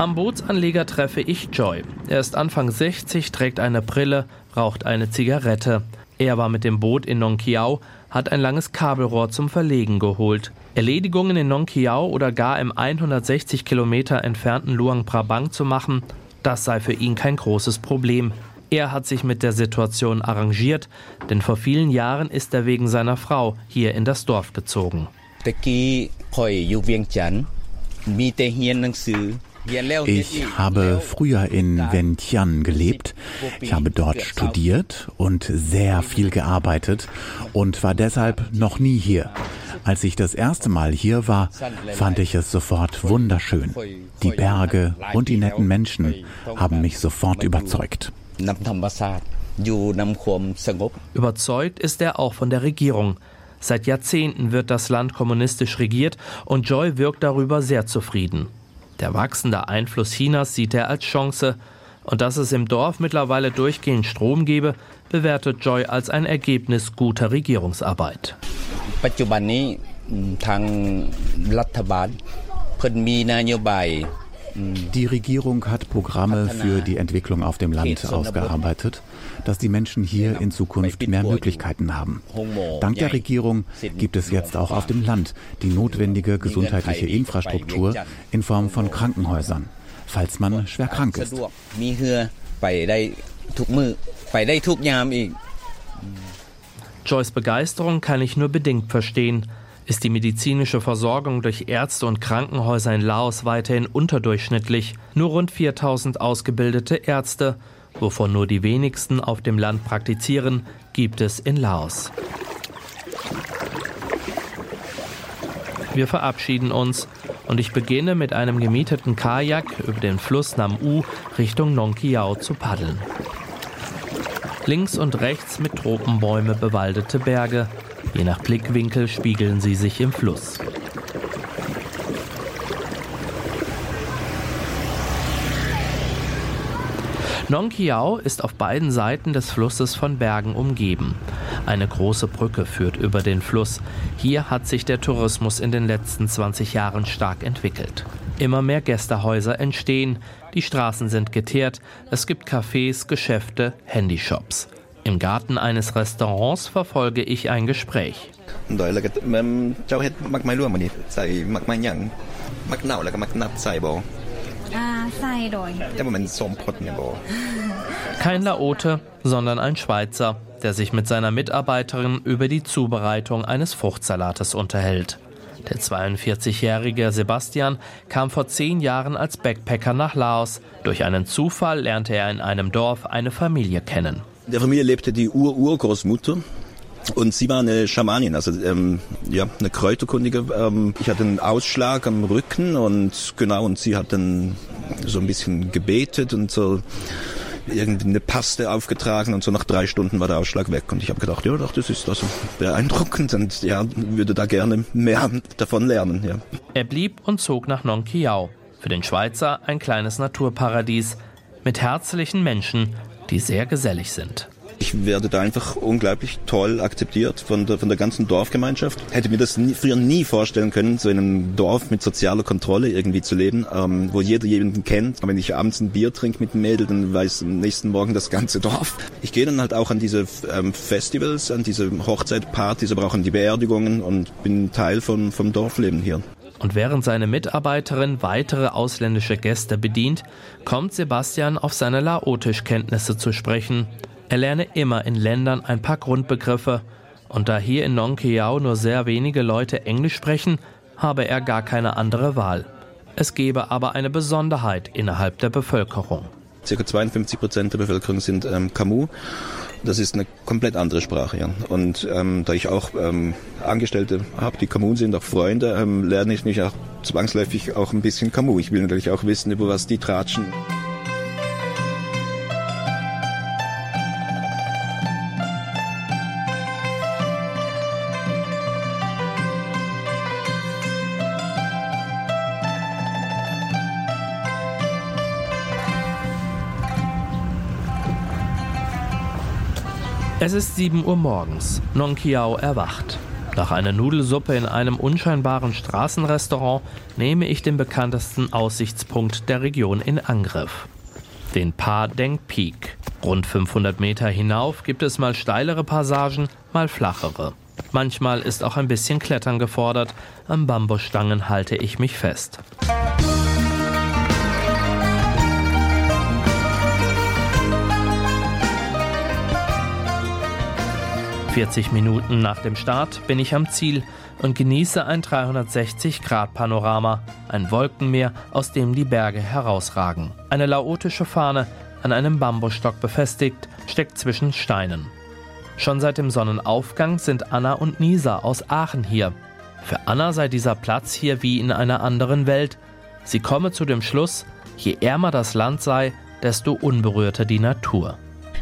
Am Bootsanleger treffe ich Joy. Er ist Anfang 60, trägt eine Brille, raucht eine Zigarette. Er war mit dem Boot in Nong Kiao, hat ein langes Kabelrohr zum Verlegen geholt. Erledigungen in Nong Kiao oder gar im 160 Kilometer entfernten Luang Prabang zu machen, das sei für ihn kein großes Problem. Er hat sich mit der Situation arrangiert, denn vor vielen Jahren ist er wegen seiner Frau hier in das Dorf gezogen. Ich habe früher in Vientiane gelebt. Ich habe dort studiert und sehr viel gearbeitet und war deshalb noch nie hier. Als ich das erste Mal hier war, fand ich es sofort wunderschön. Die Berge und die netten Menschen haben mich sofort überzeugt. Überzeugt ist er auch von der Regierung. Seit Jahrzehnten wird das Land kommunistisch regiert und Joy wirkt darüber sehr zufrieden. Der wachsende Einfluss Chinas sieht er als Chance. Und dass es im Dorf mittlerweile durchgehend Strom gebe, bewertet Joy als ein Ergebnis guter Regierungsarbeit. ปัจจุบันนี้ทางรัฐบาลเพิ่นมีนโยบาย Die Regierung hat Programme für die Entwicklung auf dem Land ausgearbeitet, dass die Menschen hier in Zukunft mehr Möglichkeiten haben. Dank der Regierung gibt es jetzt auch auf dem Land die notwendige gesundheitliche Infrastruktur in Form von Krankenhäusern, falls man schwer krank ist. Joyce Begeisterung kann ich nur bedingt verstehen. Ist die medizinische Versorgung durch Ärzte und Krankenhäuser in Laos weiterhin unterdurchschnittlich? Nur rund 4000 ausgebildete Ärzte, wovon nur die wenigsten auf dem Land praktizieren, gibt es in Laos. Wir verabschieden uns und ich beginne mit einem gemieteten Kajak über den Fluss Nam U Richtung Nong Kiao zu paddeln. Links und rechts mit Tropenbäume bewaldete Berge, Je nach Blickwinkel spiegeln sie sich im Fluss. Nong Kiao ist auf beiden Seiten des Flusses von Bergen umgeben. Eine große Brücke führt über den Fluss. Hier hat sich der Tourismus in den letzten 20 Jahren stark entwickelt. Immer mehr Gästehäuser entstehen, die Straßen sind geteert, es gibt Cafés, Geschäfte, Handyshops. Im Garten eines Restaurants verfolge ich ein Gespräch. Kein Laote, sondern ein Schweizer, der sich mit seiner Mitarbeiterin über die Zubereitung eines Fruchtsalates unterhält. Der 42-jährige Sebastian kam vor zehn Jahren als Backpacker nach Laos. Durch einen Zufall lernte er in einem Dorf eine Familie kennen. In der Familie lebte die Ur-Urgroßmutter. Und sie war eine Schamanin, also ähm, ja, eine Kräuterkundige. Ähm, ich hatte einen Ausschlag am Rücken und genau, und sie hat dann so ein bisschen gebetet und so irgendwie eine Paste aufgetragen und so nach drei Stunden war der Ausschlag weg. Und ich habe gedacht, ja, doch, das ist also beeindruckend und ja, würde da gerne mehr davon lernen. Ja. Er blieb und zog nach Nong Kiao. Für den Schweizer ein kleines Naturparadies mit herzlichen Menschen, die sehr gesellig sind. Ich werde da einfach unglaublich toll akzeptiert von der, von der ganzen Dorfgemeinschaft. Hätte mir das nie, früher nie vorstellen können, so in einem Dorf mit sozialer Kontrolle irgendwie zu leben, ähm, wo jeder jeden kennt. Wenn ich abends ein Bier trinke mit dem Mädel, dann weiß am nächsten Morgen das ganze Dorf. Ich gehe dann halt auch an diese ähm, Festivals, an diese Hochzeitpartys, aber auch an die Beerdigungen und bin Teil von, vom Dorfleben hier. Und während seine Mitarbeiterin weitere ausländische Gäste bedient, kommt Sebastian auf seine Laotisch-Kenntnisse zu sprechen. Er lerne immer in Ländern ein paar Grundbegriffe. Und da hier in Nong Kiao nur sehr wenige Leute Englisch sprechen, habe er gar keine andere Wahl. Es gebe aber eine Besonderheit innerhalb der Bevölkerung. Circa 52 Prozent der Bevölkerung sind ähm, Kamu das ist eine komplett andere Sprache. Ja. Und ähm, da ich auch ähm, Angestellte habe, die Kamun sind, auch Freunde, ähm, lerne ich mich auch zwangsläufig auch ein bisschen Kamu. Ich will natürlich auch wissen, über was die tratschen. Es ist 7 Uhr morgens. Nong Kiao erwacht. Nach einer Nudelsuppe in einem unscheinbaren Straßenrestaurant nehme ich den bekanntesten Aussichtspunkt der Region in Angriff. Den Pa Deng Peak. Rund 500 Meter hinauf gibt es mal steilere Passagen, mal flachere. Manchmal ist auch ein bisschen Klettern gefordert. Am Bambusstangen halte ich mich fest. 40 Minuten nach dem Start bin ich am Ziel und genieße ein 360-Grad-Panorama, ein Wolkenmeer, aus dem die Berge herausragen. Eine laotische Fahne, an einem Bambusstock befestigt, steckt zwischen Steinen. Schon seit dem Sonnenaufgang sind Anna und Nisa aus Aachen hier. Für Anna sei dieser Platz hier wie in einer anderen Welt. Sie komme zu dem Schluss, je ärmer das Land sei, desto unberührter die Natur.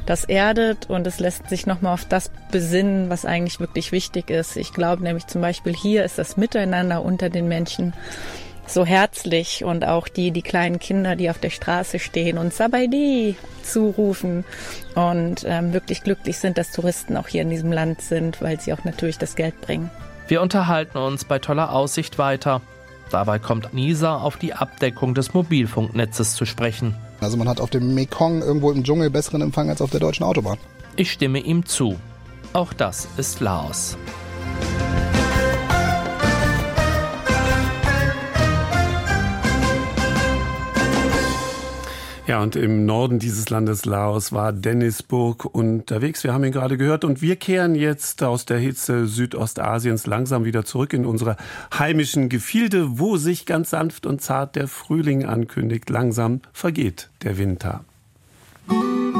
Das erdet und es lässt sich nochmal auf das besinnen, was eigentlich wirklich wichtig ist. Ich glaube nämlich zum Beispiel hier ist das Miteinander unter den Menschen so herzlich und auch die, die kleinen Kinder, die auf der Straße stehen und Sabaidi zurufen und ähm, wirklich glücklich sind, dass Touristen auch hier in diesem Land sind, weil sie auch natürlich das Geld bringen. Wir unterhalten uns bei toller Aussicht weiter. Dabei kommt Nisa auf die Abdeckung des Mobilfunknetzes zu sprechen. Also man hat auf dem Mekong irgendwo im Dschungel besseren Empfang als auf der deutschen Autobahn. Ich stimme ihm zu. Auch das ist Laos. Ja, und im Norden dieses Landes Laos war Dennisburg unterwegs. Wir haben ihn gerade gehört. Und wir kehren jetzt aus der Hitze Südostasiens langsam wieder zurück in unsere heimischen Gefilde, wo sich ganz sanft und zart der Frühling ankündigt. Langsam vergeht der Winter. Der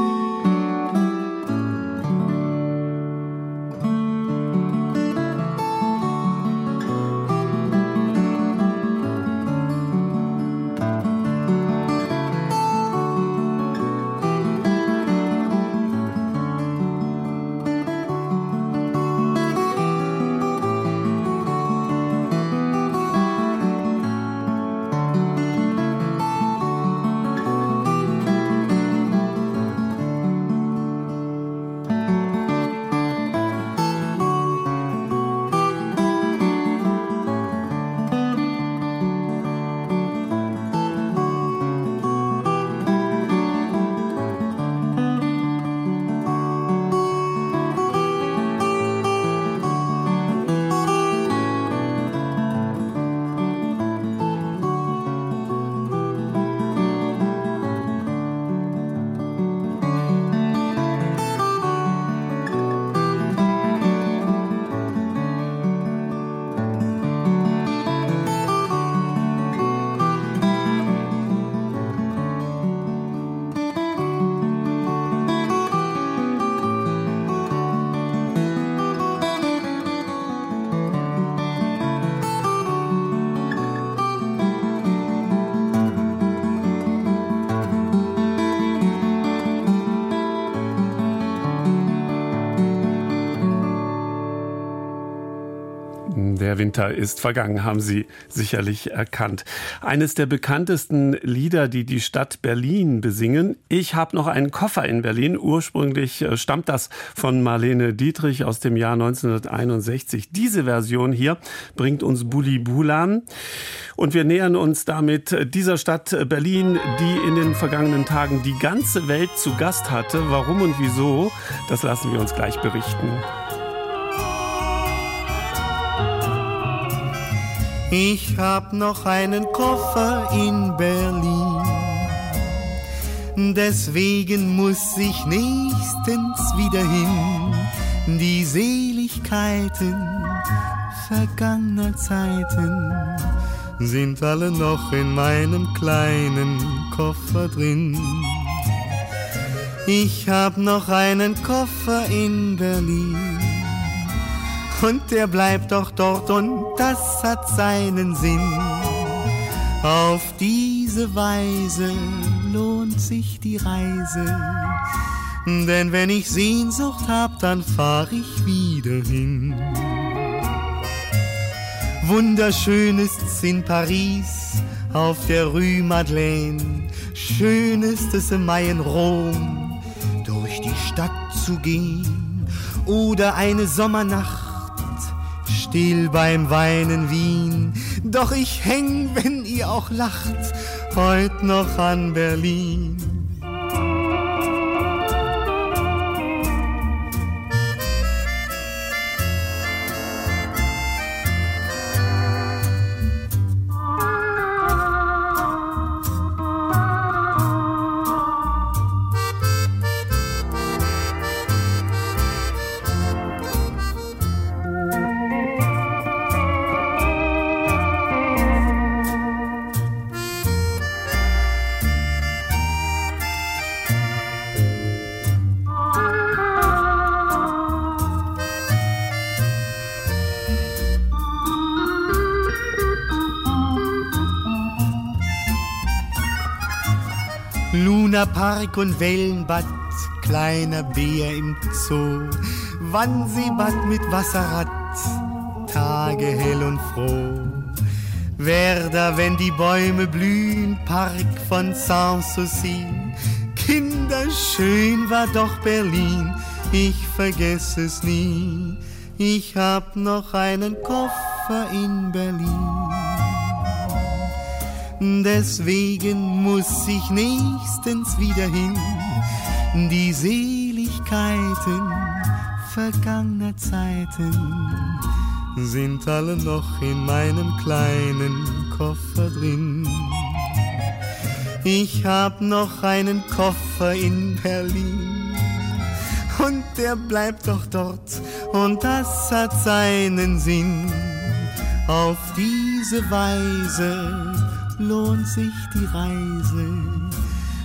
Winter ist vergangen, haben Sie sicherlich erkannt. Eines der bekanntesten Lieder, die die Stadt Berlin besingen. Ich habe noch einen Koffer in Berlin. Ursprünglich äh, stammt das von Marlene Dietrich aus dem Jahr 1961. Diese Version hier bringt uns Bulli Bulan. Und wir nähern uns damit dieser Stadt Berlin, die in den vergangenen Tagen die ganze Welt zu Gast hatte. Warum und wieso, das lassen wir uns gleich berichten. Ich hab noch einen Koffer in Berlin. Deswegen muss ich nächstens wieder hin. Die Seligkeiten vergangener Zeiten sind alle noch in meinem kleinen Koffer drin. Ich hab noch einen Koffer in Berlin und der bleibt doch dort und das hat seinen Sinn. Auf diese Weise lohnt sich die Reise, denn wenn ich Sehnsucht hab, dann fahr ich wieder hin. Wunderschön ist's in Paris auf der Rue Madeleine, schön ist es im Mai in Rom, durch die Stadt zu gehen oder eine Sommernacht still beim Weinen Wien. Doch ich häng, wenn ihr auch lacht, heut noch an Berlin. Lunapark und Wellenbad, kleiner Bär im Zoo, Wannseebad mit Wasserrad, Tage hell und froh. Werder, wenn die Bäume blühen, Park von Sanssouci. Kinder, schön war doch Berlin, ich vergesse es nie. Ich hab noch einen Koffer in Berlin. Deswegen muss ich nächstens wieder hin. Die Seligkeiten vergangener Zeiten sind alle noch in meinem kleinen Koffer drin. Ich hab noch einen Koffer in Berlin und der bleibt doch dort und das hat seinen Sinn. Auf diese Weise lohnt sich die Reise,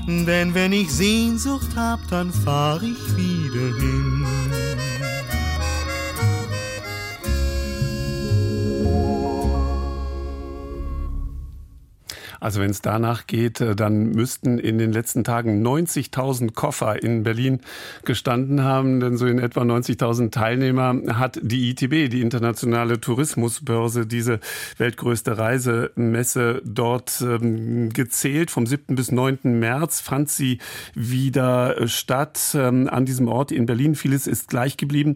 denn wenn ich Sehnsucht hab, dann fahr ich wieder hin. Also wenn es danach geht, äh, dann müssten in den letzten Tagen 90.000 Koffer in Berlin gestanden haben, denn so in etwa 90.000 Teilnehmer hat die ITB, die internationale Tourismusbörse, diese weltgrößte Reisemesse dort ähm, gezählt. Vom 7. bis 9. März fand sie wieder statt ähm, an diesem Ort in Berlin. Vieles ist gleich geblieben,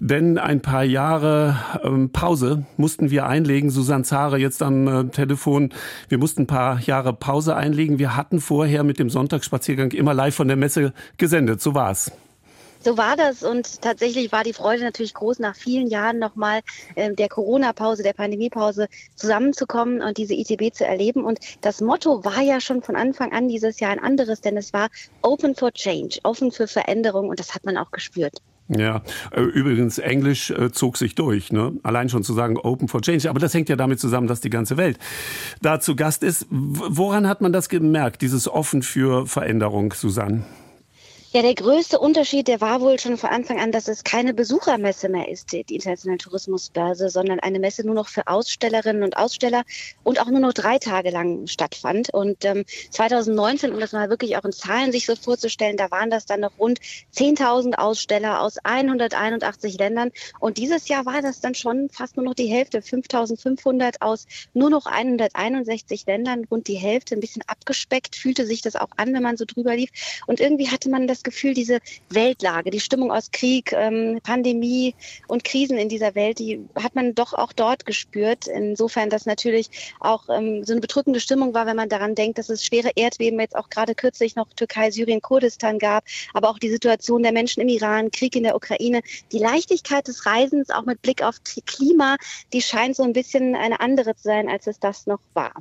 denn ein paar Jahre ähm, Pause mussten wir einlegen. Susanne Zahre jetzt am äh, Telefon. Wir mussten ein paar paar Jahre Pause einlegen. Wir hatten vorher mit dem Sonntagsspaziergang immer live von der Messe gesendet. So war's. So war das und tatsächlich war die Freude natürlich groß, nach vielen Jahren nochmal äh, der Corona-Pause, der Pandemie-Pause zusammenzukommen und diese ITB zu erleben. Und das Motto war ja schon von Anfang an dieses Jahr ein anderes, denn es war Open for Change, offen für Veränderung und das hat man auch gespürt. Ja, äh, übrigens, Englisch äh, zog sich durch. Ne? Allein schon zu sagen Open for Change. Aber das hängt ja damit zusammen, dass die ganze Welt da zu Gast ist. Woran hat man das gemerkt, dieses Offen für Veränderung, Susanne? Ja, der größte Unterschied, der war wohl schon von Anfang an, dass es keine Besuchermesse mehr ist, die Internationale Tourismusbörse, sondern eine Messe nur noch für Ausstellerinnen und Aussteller und auch nur noch drei Tage lang stattfand. Und ähm, 2019, um das mal wirklich auch in Zahlen sich so vorzustellen, da waren das dann noch rund 10.000 Aussteller aus 181 Ländern. Und dieses Jahr war das dann schon fast nur noch die Hälfte, 5.500 aus nur noch 161 Ländern, rund die Hälfte, ein bisschen abgespeckt, fühlte sich das auch an, wenn man so drüber lief. Und irgendwie hatte man das Gefühl, diese Weltlage, die Stimmung aus Krieg, ähm, Pandemie und Krisen in dieser Welt, die hat man doch auch dort gespürt. Insofern, dass natürlich auch ähm, so eine bedrückende Stimmung war, wenn man daran denkt, dass es schwere Erdbeben jetzt auch gerade kürzlich noch Türkei, Syrien, Kurdistan gab, aber auch die Situation der Menschen im Iran, Krieg in der Ukraine, die Leichtigkeit des Reisens, auch mit Blick auf Klima, die scheint so ein bisschen eine andere zu sein, als es das noch war.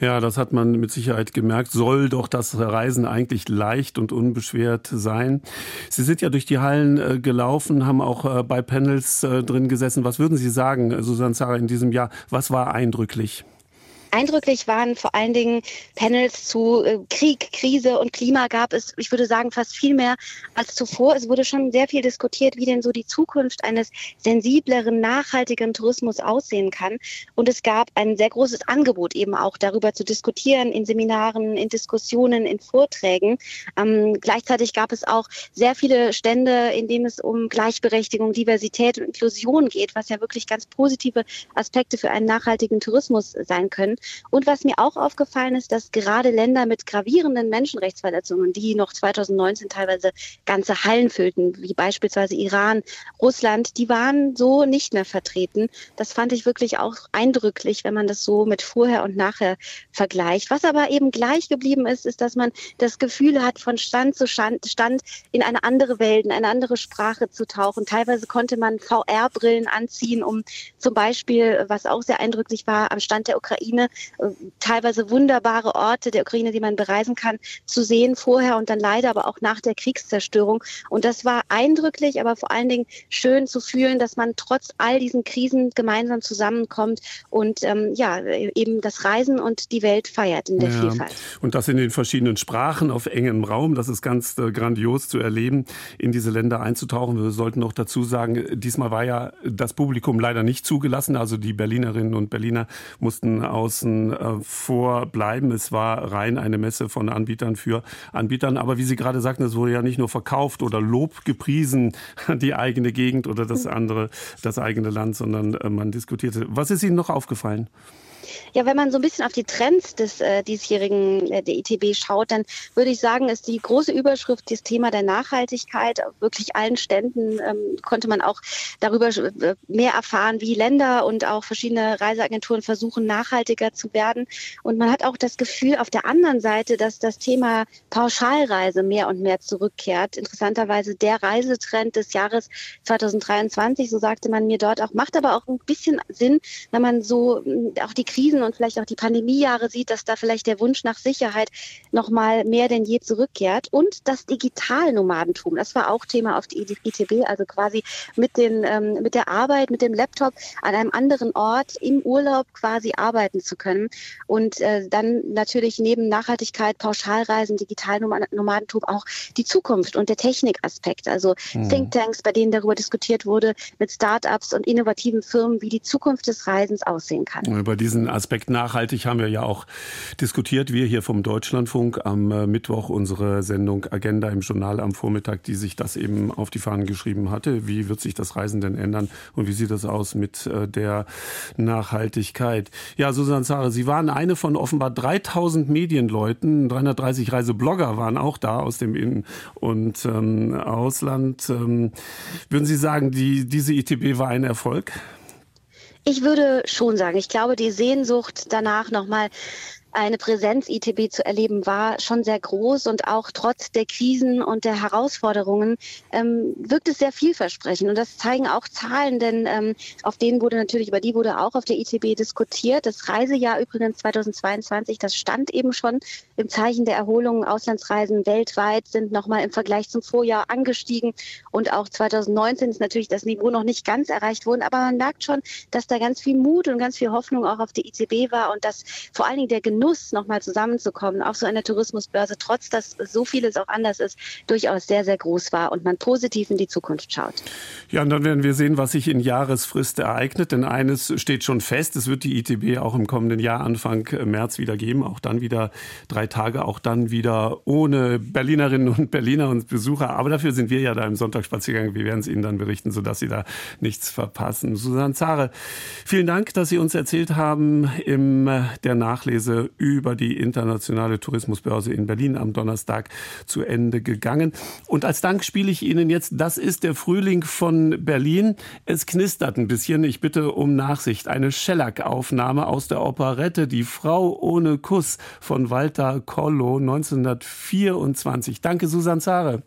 Ja, das hat man mit Sicherheit gemerkt. Soll doch das Reisen eigentlich leicht und unbeschwert sein. Sie sind ja durch die Hallen äh, gelaufen, haben auch äh, bei Panels äh, drin gesessen. Was würden Sie sagen, Susanne Zara, in diesem Jahr? Was war eindrücklich? Eindrücklich waren vor allen Dingen Panels zu äh, Krieg, Krise und Klima gab es, ich würde sagen, fast viel mehr als zuvor. Es wurde schon sehr viel diskutiert, wie denn so die Zukunft eines sensibleren, nachhaltigen Tourismus aussehen kann. Und es gab ein sehr großes Angebot eben auch darüber zu diskutieren in Seminaren, in Diskussionen, in Vorträgen. Ähm, gleichzeitig gab es auch sehr viele Stände, in denen es um Gleichberechtigung, Diversität und Inklusion geht, was ja wirklich ganz positive Aspekte für einen nachhaltigen Tourismus sein können. Und was mir auch aufgefallen ist, dass gerade Länder mit gravierenden Menschenrechtsverletzungen, die noch 2019 teilweise ganze Hallen füllten, wie beispielsweise Iran, Russland, die waren so nicht mehr vertreten. Das fand ich wirklich auch eindrücklich, wenn man das so mit vorher und nachher vergleicht. Was aber eben gleich geblieben ist, ist, dass man das Gefühl hat, von Stand zu Stand, in eine andere Welt, in eine andere Sprache zu tauchen. Teilweise konnte man VR-Brillen anziehen, um zum Beispiel, was auch sehr eindrücklich war, am Stand der Ukraine teilweise wunderbare Orte der Ukraine, die man bereisen kann, zu sehen vorher und dann leider aber auch nach der Kriegszerstörung. Und das war eindrücklich, aber vor allen Dingen schön zu fühlen, dass man trotz all diesen Krisen gemeinsam zusammenkommt und ähm, ja, eben das Reisen und die Welt feiert in der ja. Vielfalt. Und das in den verschiedenen Sprachen auf engem Raum, das ist ganz äh, grandios zu erleben, in diese Länder einzutauchen. Wir sollten noch dazu sagen, diesmal war ja das Publikum leider nicht zugelassen. Also die Berlinerinnen und Berliner mussten aus außen äh, vor bleiben. Es war rein eine Messe von Anbietern für Anbietern. Aber wie Sie gerade sagten, es wurde ja nicht nur verkauft oder Lob gepriesen, die eigene Gegend oder das andere, das eigene Land, sondern äh, man diskutierte. Was ist Ihnen noch aufgefallen? Ja, wenn man so ein bisschen auf die Trends des äh, diesjährigen äh, der ITB schaut, dann würde ich sagen, ist die große Überschrift das Thema der Nachhaltigkeit. Auf wirklich allen Ständen ähm, konnte man auch darüber äh, mehr erfahren, wie Länder und auch verschiedene Reiseagenturen versuchen, nachhaltiger zu werden. Und man hat auch das Gefühl auf der anderen Seite, dass das Thema Pauschalreise mehr und mehr zurückkehrt. Interessanterweise der Reisetrend des Jahres 2023, so sagte man mir dort auch, macht aber auch ein bisschen Sinn, wenn man so auch die Krisen und vielleicht auch die Pandemiejahre sieht, dass da vielleicht der Wunsch nach Sicherheit noch mal mehr denn je zurückkehrt. Und das Digitalnomadentum, das war auch Thema auf die ITB, also quasi mit, den, ähm, mit der Arbeit, mit dem Laptop an einem anderen Ort im Urlaub quasi arbeiten zu können. Und äh, dann natürlich neben Nachhaltigkeit, Pauschalreisen, Digitalnomadentum auch die Zukunft und der Technikaspekt. Also mhm. Thinktanks, bei denen darüber diskutiert wurde, mit Startups und innovativen Firmen, wie die Zukunft des Reisens aussehen kann. Über diesen Aspekt nachhaltig haben wir ja auch diskutiert. Wir hier vom Deutschlandfunk am äh, Mittwoch unsere Sendung Agenda im Journal am Vormittag, die sich das eben auf die Fahnen geschrieben hatte. Wie wird sich das Reisen denn ändern und wie sieht das aus mit äh, der Nachhaltigkeit? Ja, Susanne Zare, Sie waren eine von offenbar 3000 Medienleuten, 330 Reiseblogger waren auch da aus dem In- und ähm, Ausland. Ähm, würden Sie sagen, die, diese ITB war ein Erfolg? Ich würde schon sagen, ich glaube, die Sehnsucht danach nochmal eine Präsenz ITB zu erleben war schon sehr groß und auch trotz der Krisen und der Herausforderungen ähm, wirkt es sehr vielversprechend und das zeigen auch Zahlen, denn ähm, auf denen wurde natürlich, über die wurde auch auf der ITB diskutiert. Das Reisejahr übrigens 2022, das stand eben schon im Zeichen der Erholung. Auslandsreisen weltweit sind nochmal im Vergleich zum Vorjahr angestiegen und auch 2019 ist natürlich das Niveau noch nicht ganz erreicht worden, aber man merkt schon, dass da ganz viel Mut und ganz viel Hoffnung auch auf die ITB war und dass vor allen Dingen der Genuss Genuss, nochmal zusammenzukommen auf so einer Tourismusbörse, trotz dass so vieles auch anders ist, durchaus sehr, sehr groß war und man positiv in die Zukunft schaut. Ja, und dann werden wir sehen, was sich in Jahresfrist ereignet. Denn eines steht schon fest, es wird die ITB auch im kommenden Jahr Anfang März wieder geben. Auch dann wieder drei Tage, auch dann wieder ohne Berlinerinnen und Berliner und Besucher. Aber dafür sind wir ja da im Sonntagsspaziergang. Wir werden es Ihnen dann berichten, sodass Sie da nichts verpassen. Susanne Zare, vielen Dank, dass Sie uns erzählt haben in der Nachlese über die internationale Tourismusbörse in Berlin am Donnerstag zu Ende gegangen. Und als Dank spiele ich Ihnen jetzt, das ist der Frühling von Berlin. Es knistert ein bisschen. Ich bitte um Nachsicht. Eine Schellack-Aufnahme aus der Operette Die Frau ohne Kuss von Walter Kollo 1924. Danke, Susan Zare.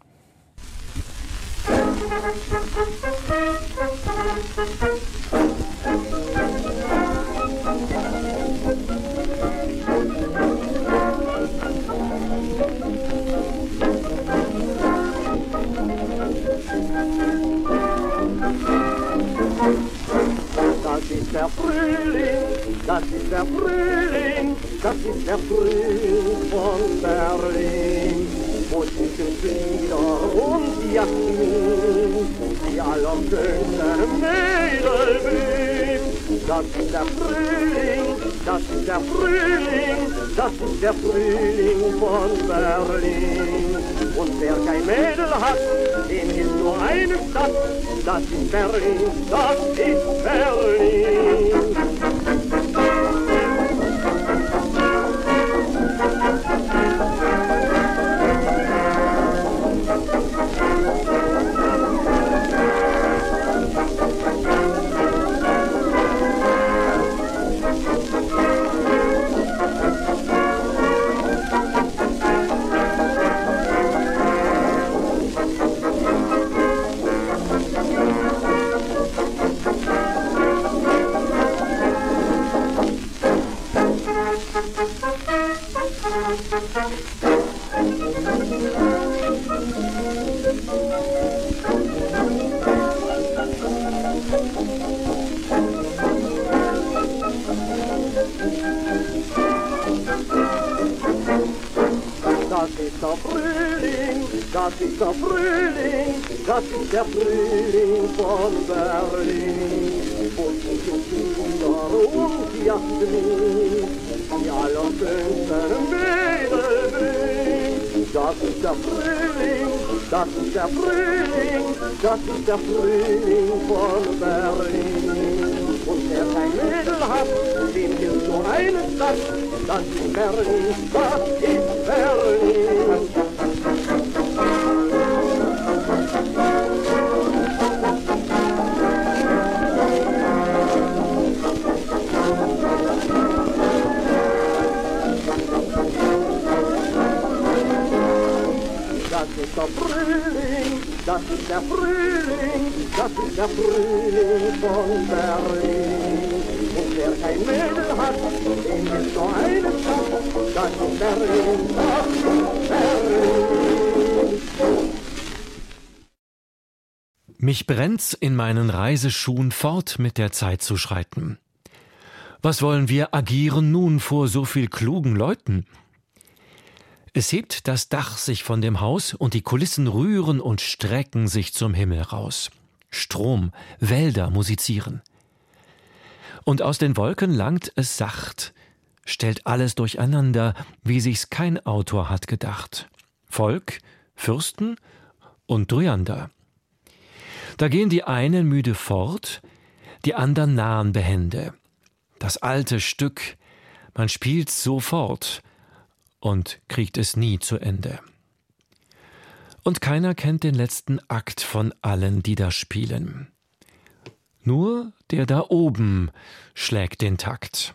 Frühling, das ist der Frühling, das ist der Frühling von Berlin. Wo zwischen Flieder und Jasmin die allerschönste Mädel blüht. Das ist der Frühling, das ist der Frühling, das ist der Frühling von Berlin. Und wer kein Mädel hat, dem ist nur eine Stadt, das ist Berlin, das ist Berlin. Das ist der Frühling, das ist der Frühling, das ist der Frühling von Berlin. Und ich die Kinder um die Jasmin, die allerschönsten Mädel bringt. Das ist der Frühling, das ist der Frühling, das ist der Frühling von Berlin. Und wer kein Mädel hat, dem gilt nur eine Stadt, das ist Berlin, das ist Berlin. Der Frühling, das ist der Frühling, das ist der Frühling von Berlin. Und wer kein Mädel hat, dem ist nur eine Stadt, das ist Berlin, das ist Berlin. Mich brennt's in meinen Reiseschuhen fort mit der Zeit zu schreiten. Was wollen wir agieren nun vor so viel klugen Leuten? Es hebt das Dach sich von dem Haus und die Kulissen rühren und strecken sich zum Himmel raus. Strom, Wälder musizieren. Und aus den Wolken langt es sacht, stellt alles durcheinander, wie sich's kein Autor hat gedacht. Volk, Fürsten und Dryander. Da gehen die einen müde fort, die andern nahen behende. Das alte Stück, man spielt's sofort, und kriegt es nie zu Ende. Und keiner kennt den letzten Akt von allen, die da spielen. Nur der da oben schlägt den Takt,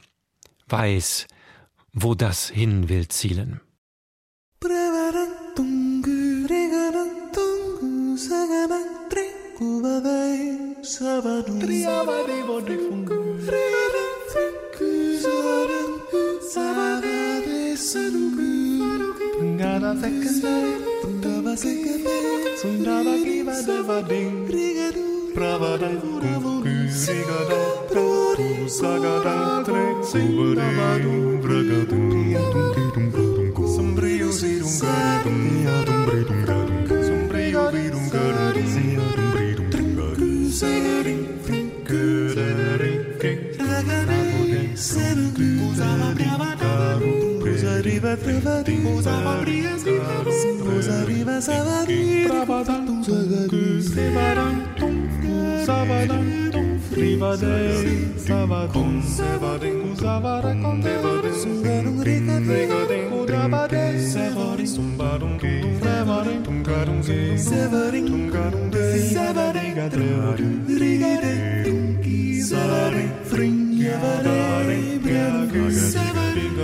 weiß, wo das hin will zielen. Sundaba sekende, sekende, sundaba giba deva ding, pravada kuku rigada, sagada tre, sundaba dum bragadu, dum dum dum sombrio sombrio arriba travadinho, sababrias e barulhos, arriba sabadinho, travadão, sagadinho, sebadão, sabadão, frivadeiro, sabadão, sebadinho, sabaracão, devadinho, sungadão, regadinho, travadinho, sevarim, sumbadum, trevarim, tungarum, sevarim, tungarum, sevarim, gadrevarim, rigadim,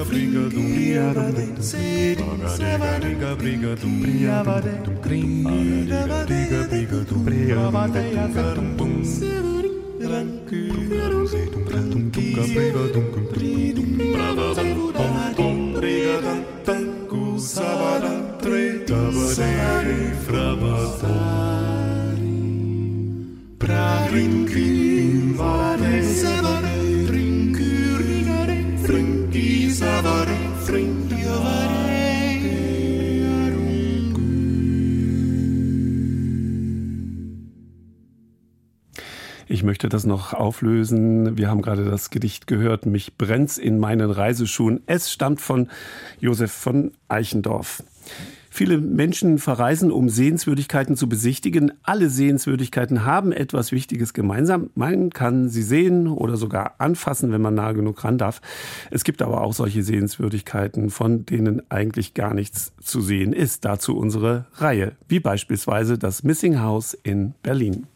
briga briga dum bria dum siri sava briga briga dum bria dum crim briga briga briga dum briga, dum bum briga, ran que ran se dum briga, dum dum briga dum dum tri dum briga, dum dum briga dum tan cu briga, dum tre briga, frava sari pra rin crim vare se vare möchte das noch auflösen. Wir haben gerade das Gedicht gehört, Mich brennt's in meinen Reiseschuhen. Es stammt von Josef von Eichendorff. Viele Menschen verreisen, um Sehenswürdigkeiten zu besichtigen. Alle Sehenswürdigkeiten haben etwas Wichtiges gemeinsam. Man kann sie sehen oder sogar anfassen, wenn man nahe genug ran darf. Es gibt aber auch solche Sehenswürdigkeiten, von denen eigentlich gar nichts zu sehen ist. Dazu unsere Reihe, wie beispielsweise das Missing House in Berlin.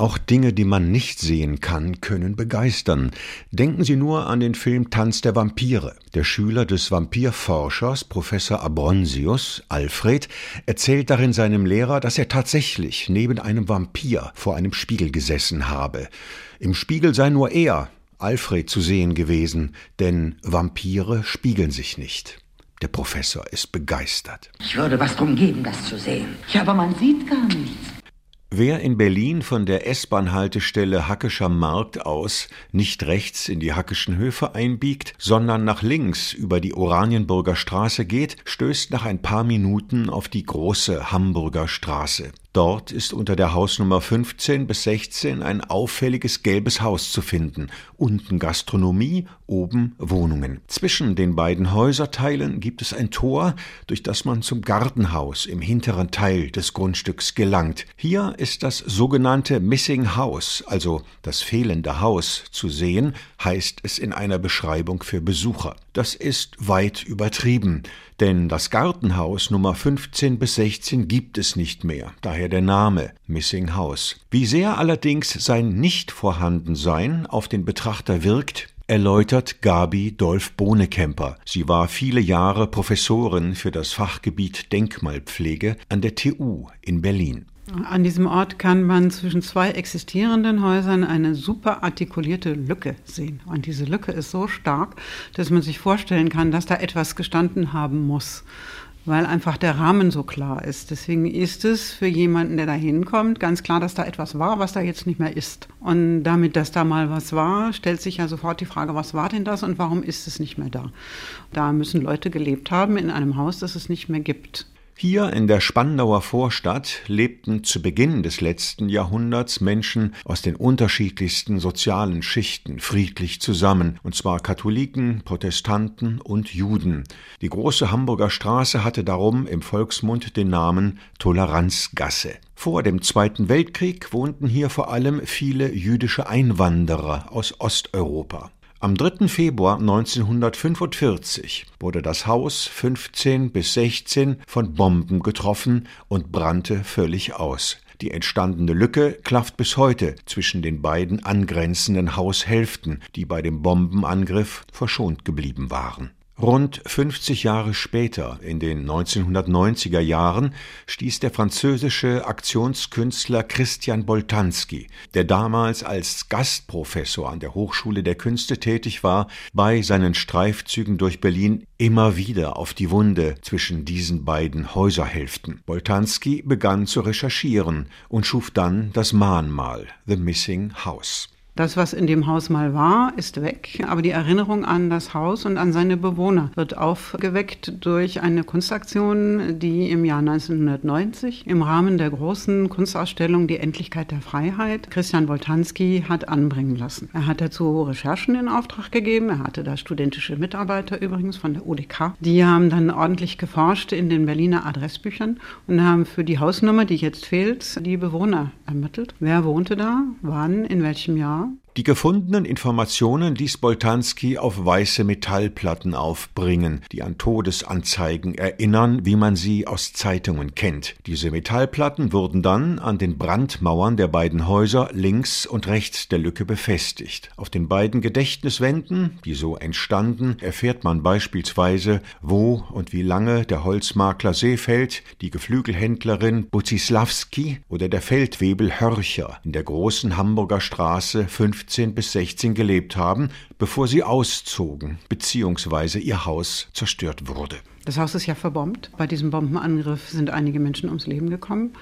Auch Dinge, die man nicht sehen kann, können begeistern. Denken Sie nur an den Film Tanz der Vampire. Der Schüler des Vampirforschers, Professor Abronsius, Alfred, erzählt darin seinem Lehrer, dass er tatsächlich neben einem Vampir vor einem Spiegel gesessen habe. Im Spiegel sei nur er, Alfred, zu sehen gewesen, denn Vampire spiegeln sich nicht. Der Professor ist begeistert. Ich würde was drum geben, das zu sehen. Ja, aber man sieht gar nichts. Wer in Berlin von der S-Bahn-Haltestelle Hackescher Markt aus nicht rechts in die Hackischen Höfe einbiegt, sondern nach links über die Oranienburger Straße geht, stößt nach ein paar Minuten auf die große Hamburger Straße. Dort ist unter der Hausnummer 15 bis 16 ein auffälliges gelbes Haus zu finden. Unten Gastronomie, oben Wohnungen. Zwischen den beiden Häuserteilen gibt es ein Tor, durch das man zum Gartenhaus im hinteren Teil des Grundstücks gelangt. Hier ist das sogenannte Missing House, also das fehlende Haus, zu sehen, heißt es in einer Beschreibung für Besucher. Das ist weit übertrieben, denn das Gartenhaus Nummer 15 bis 16 gibt es nicht mehr, daher der Name Missing House. Wie sehr allerdings sein Nicht-Vorhandensein auf den Betrachter wirkt, erläutert Gabi Dolf Bohnekemper. Sie war viele Jahre Professorin für das Fachgebiet Denkmalpflege an der TU in Berlin. An diesem Ort kann man zwischen zwei existierenden Häusern eine super artikulierte Lücke sehen. Und diese Lücke ist so stark, dass man sich vorstellen kann, dass da etwas gestanden haben muss, weil einfach der Rahmen so klar ist. Deswegen ist es für jemanden, der da hinkommt, ganz klar, dass da etwas war, was da jetzt nicht mehr ist. Und damit, dass da mal was war, stellt sich ja sofort die Frage, was war denn das und warum ist es nicht mehr da? Da müssen Leute gelebt haben in einem Haus, das es nicht mehr gibt. Hier in der Spandauer Vorstadt lebten zu Beginn des letzten Jahrhunderts Menschen aus den unterschiedlichsten sozialen Schichten friedlich zusammen, und zwar Katholiken, Protestanten und Juden. Die große Hamburger Straße hatte darum im Volksmund den Namen Toleranzgasse. Vor dem Zweiten Weltkrieg wohnten hier vor allem viele jüdische Einwanderer aus Osteuropa. Am 3. Februar 1945 wurde das Haus 15 bis 16 von Bomben getroffen und brannte völlig aus. Die entstandene Lücke klafft bis heute zwischen den beiden angrenzenden Haushälften, die bei dem Bombenangriff verschont geblieben waren. Rund 50 Jahre später, in den 1990er Jahren, stieß der französische Aktionskünstler Christian Boltanski, der damals als Gastprofessor an der Hochschule der Künste tätig war, bei seinen Streifzügen durch Berlin immer wieder auf die Wunde zwischen diesen beiden Häuserhälften. Boltanski begann zu recherchieren und schuf dann das Mahnmal The Missing House. Das, was in dem Haus mal war, ist weg, aber die Erinnerung an das Haus und an seine Bewohner wird aufgeweckt durch eine Kunstaktion, die im Jahr 1990 im Rahmen der großen Kunstausstellung Die Endlichkeit der Freiheit Christian Woltanski hat anbringen lassen. Er hat dazu Recherchen in Auftrag gegeben, er hatte da studentische Mitarbeiter übrigens von der UDK. Die haben dann ordentlich geforscht in den Berliner Adressbüchern und haben für die Hausnummer, die jetzt fehlt, die Bewohner ermittelt. Wer wohnte da, wann, in welchem Jahr die gefundenen Informationen ließ Boltanski auf weiße Metallplatten aufbringen, die an Todesanzeigen erinnern, wie man sie aus Zeitungen kennt. Diese Metallplatten wurden dann an den Brandmauern der beiden Häuser links und rechts der Lücke befestigt. Auf den beiden Gedächtniswänden, die so entstanden, erfährt man beispielsweise, wo und wie lange der Holzmakler Seefeld, die Geflügelhändlerin Buzislawski oder der Feldwebel Hörcher in der großen Hamburger Straße 5 15 bis 16 gelebt haben, bevor sie auszogen bzw. ihr Haus zerstört wurde. Das Haus ist ja verbombt. Bei diesem Bombenangriff sind einige Menschen ums Leben gekommen.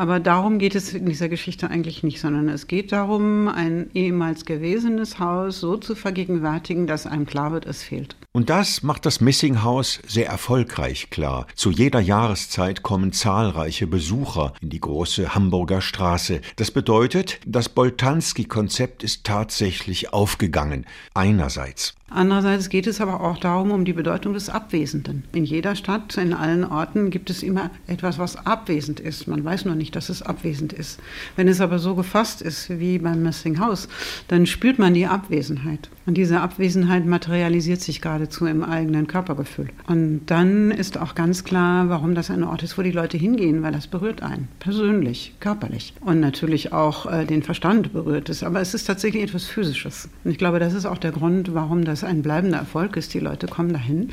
Aber darum geht es in dieser Geschichte eigentlich nicht, sondern es geht darum, ein ehemals gewesenes Haus so zu vergegenwärtigen, dass einem klar wird, es fehlt. Und das macht das Missing House sehr erfolgreich klar. Zu jeder Jahreszeit kommen zahlreiche Besucher in die große Hamburger Straße. Das bedeutet, das Boltanski-Konzept ist tatsächlich aufgegangen. Einerseits. Andererseits geht es aber auch darum, um die Bedeutung des Abwesenden. In jeder Stadt, in allen Orten gibt es immer etwas, was abwesend ist. Man weiß nur nicht, dass es abwesend ist. Wenn es aber so gefasst ist wie beim Missing House, dann spürt man die Abwesenheit. Und diese Abwesenheit materialisiert sich geradezu im eigenen Körpergefühl. Und dann ist auch ganz klar, warum das ein Ort ist, wo die Leute hingehen, weil das berührt einen, persönlich, körperlich. Und natürlich auch äh, den Verstand berührt es. Aber es ist tatsächlich etwas Physisches. Und ich glaube, das ist auch der Grund, warum das ein bleibender Erfolg ist. Die Leute kommen dahin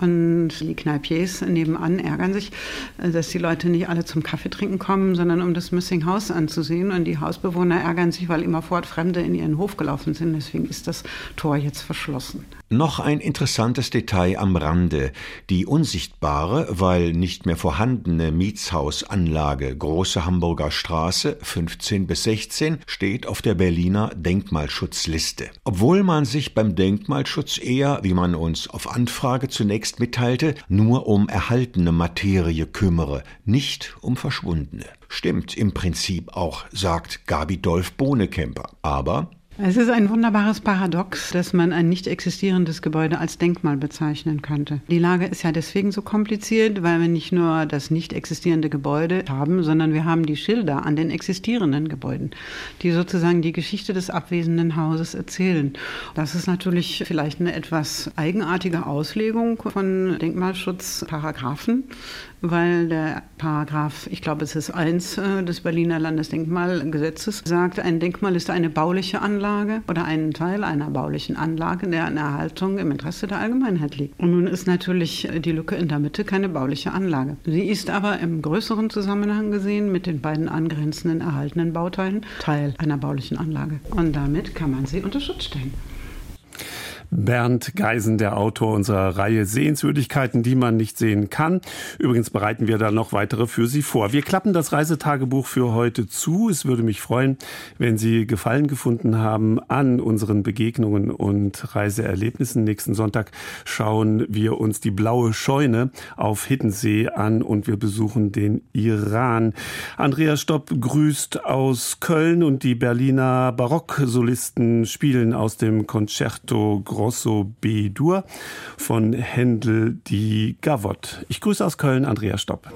Und die Kneipiers nebenan ärgern sich, dass die Leute nicht alle zum Kaffee trinken kommen, sondern um das Missing House anzusehen. Und die Hausbewohner ärgern sich, weil immerfort Fremde in ihren Hof gelaufen sind. Deswegen ist das Tor jetzt verschlossen. Noch ein interessantes Detail am Rande. Die unsichtbare, weil nicht mehr vorhandene Mietshausanlage Große Hamburger Straße 15 bis 16 steht auf der Berliner Denkmalschutzliste. Obwohl man sich beim Denkmalschutz eher, wie man uns auf Anfrage zunächst mitteilte, nur um erhaltene Materie kümmere, nicht um verschwundene. Stimmt im Prinzip auch, sagt Gabi Dolf Bohnekemper. Aber es ist ein wunderbares Paradox, dass man ein nicht existierendes Gebäude als Denkmal bezeichnen könnte. Die Lage ist ja deswegen so kompliziert, weil wir nicht nur das nicht existierende Gebäude haben, sondern wir haben die Schilder an den existierenden Gebäuden, die sozusagen die Geschichte des abwesenden Hauses erzählen. Das ist natürlich vielleicht eine etwas eigenartige Auslegung von Denkmalschutzparagraphen, weil der Paragraph, ich glaube, es ist eins äh, des Berliner Landesdenkmalgesetzes, sagt, ein Denkmal ist eine bauliche Anlage oder ein Teil einer baulichen Anlage, deren Erhaltung im Interesse der Allgemeinheit liegt. Und nun ist natürlich die Lücke in der Mitte keine bauliche Anlage. Sie ist aber im größeren Zusammenhang gesehen mit den beiden angrenzenden erhaltenen Bauteilen Teil einer baulichen Anlage. Und damit kann man sie unter Schutz stellen. Bernd Geisen, der Autor unserer Reihe Sehenswürdigkeiten, die man nicht sehen kann. Übrigens bereiten wir da noch weitere für Sie vor. Wir klappen das Reisetagebuch für heute zu. Es würde mich freuen, wenn Sie Gefallen gefunden haben an unseren Begegnungen und Reiseerlebnissen. Nächsten Sonntag schauen wir uns die blaue Scheune auf Hiddensee an und wir besuchen den Iran. Andreas Stopp grüßt aus Köln und die Berliner Barocksolisten spielen aus dem Concerto Grosso B-Dur von Händel die Gavotte. Ich grüße aus Köln Andreas Stopp.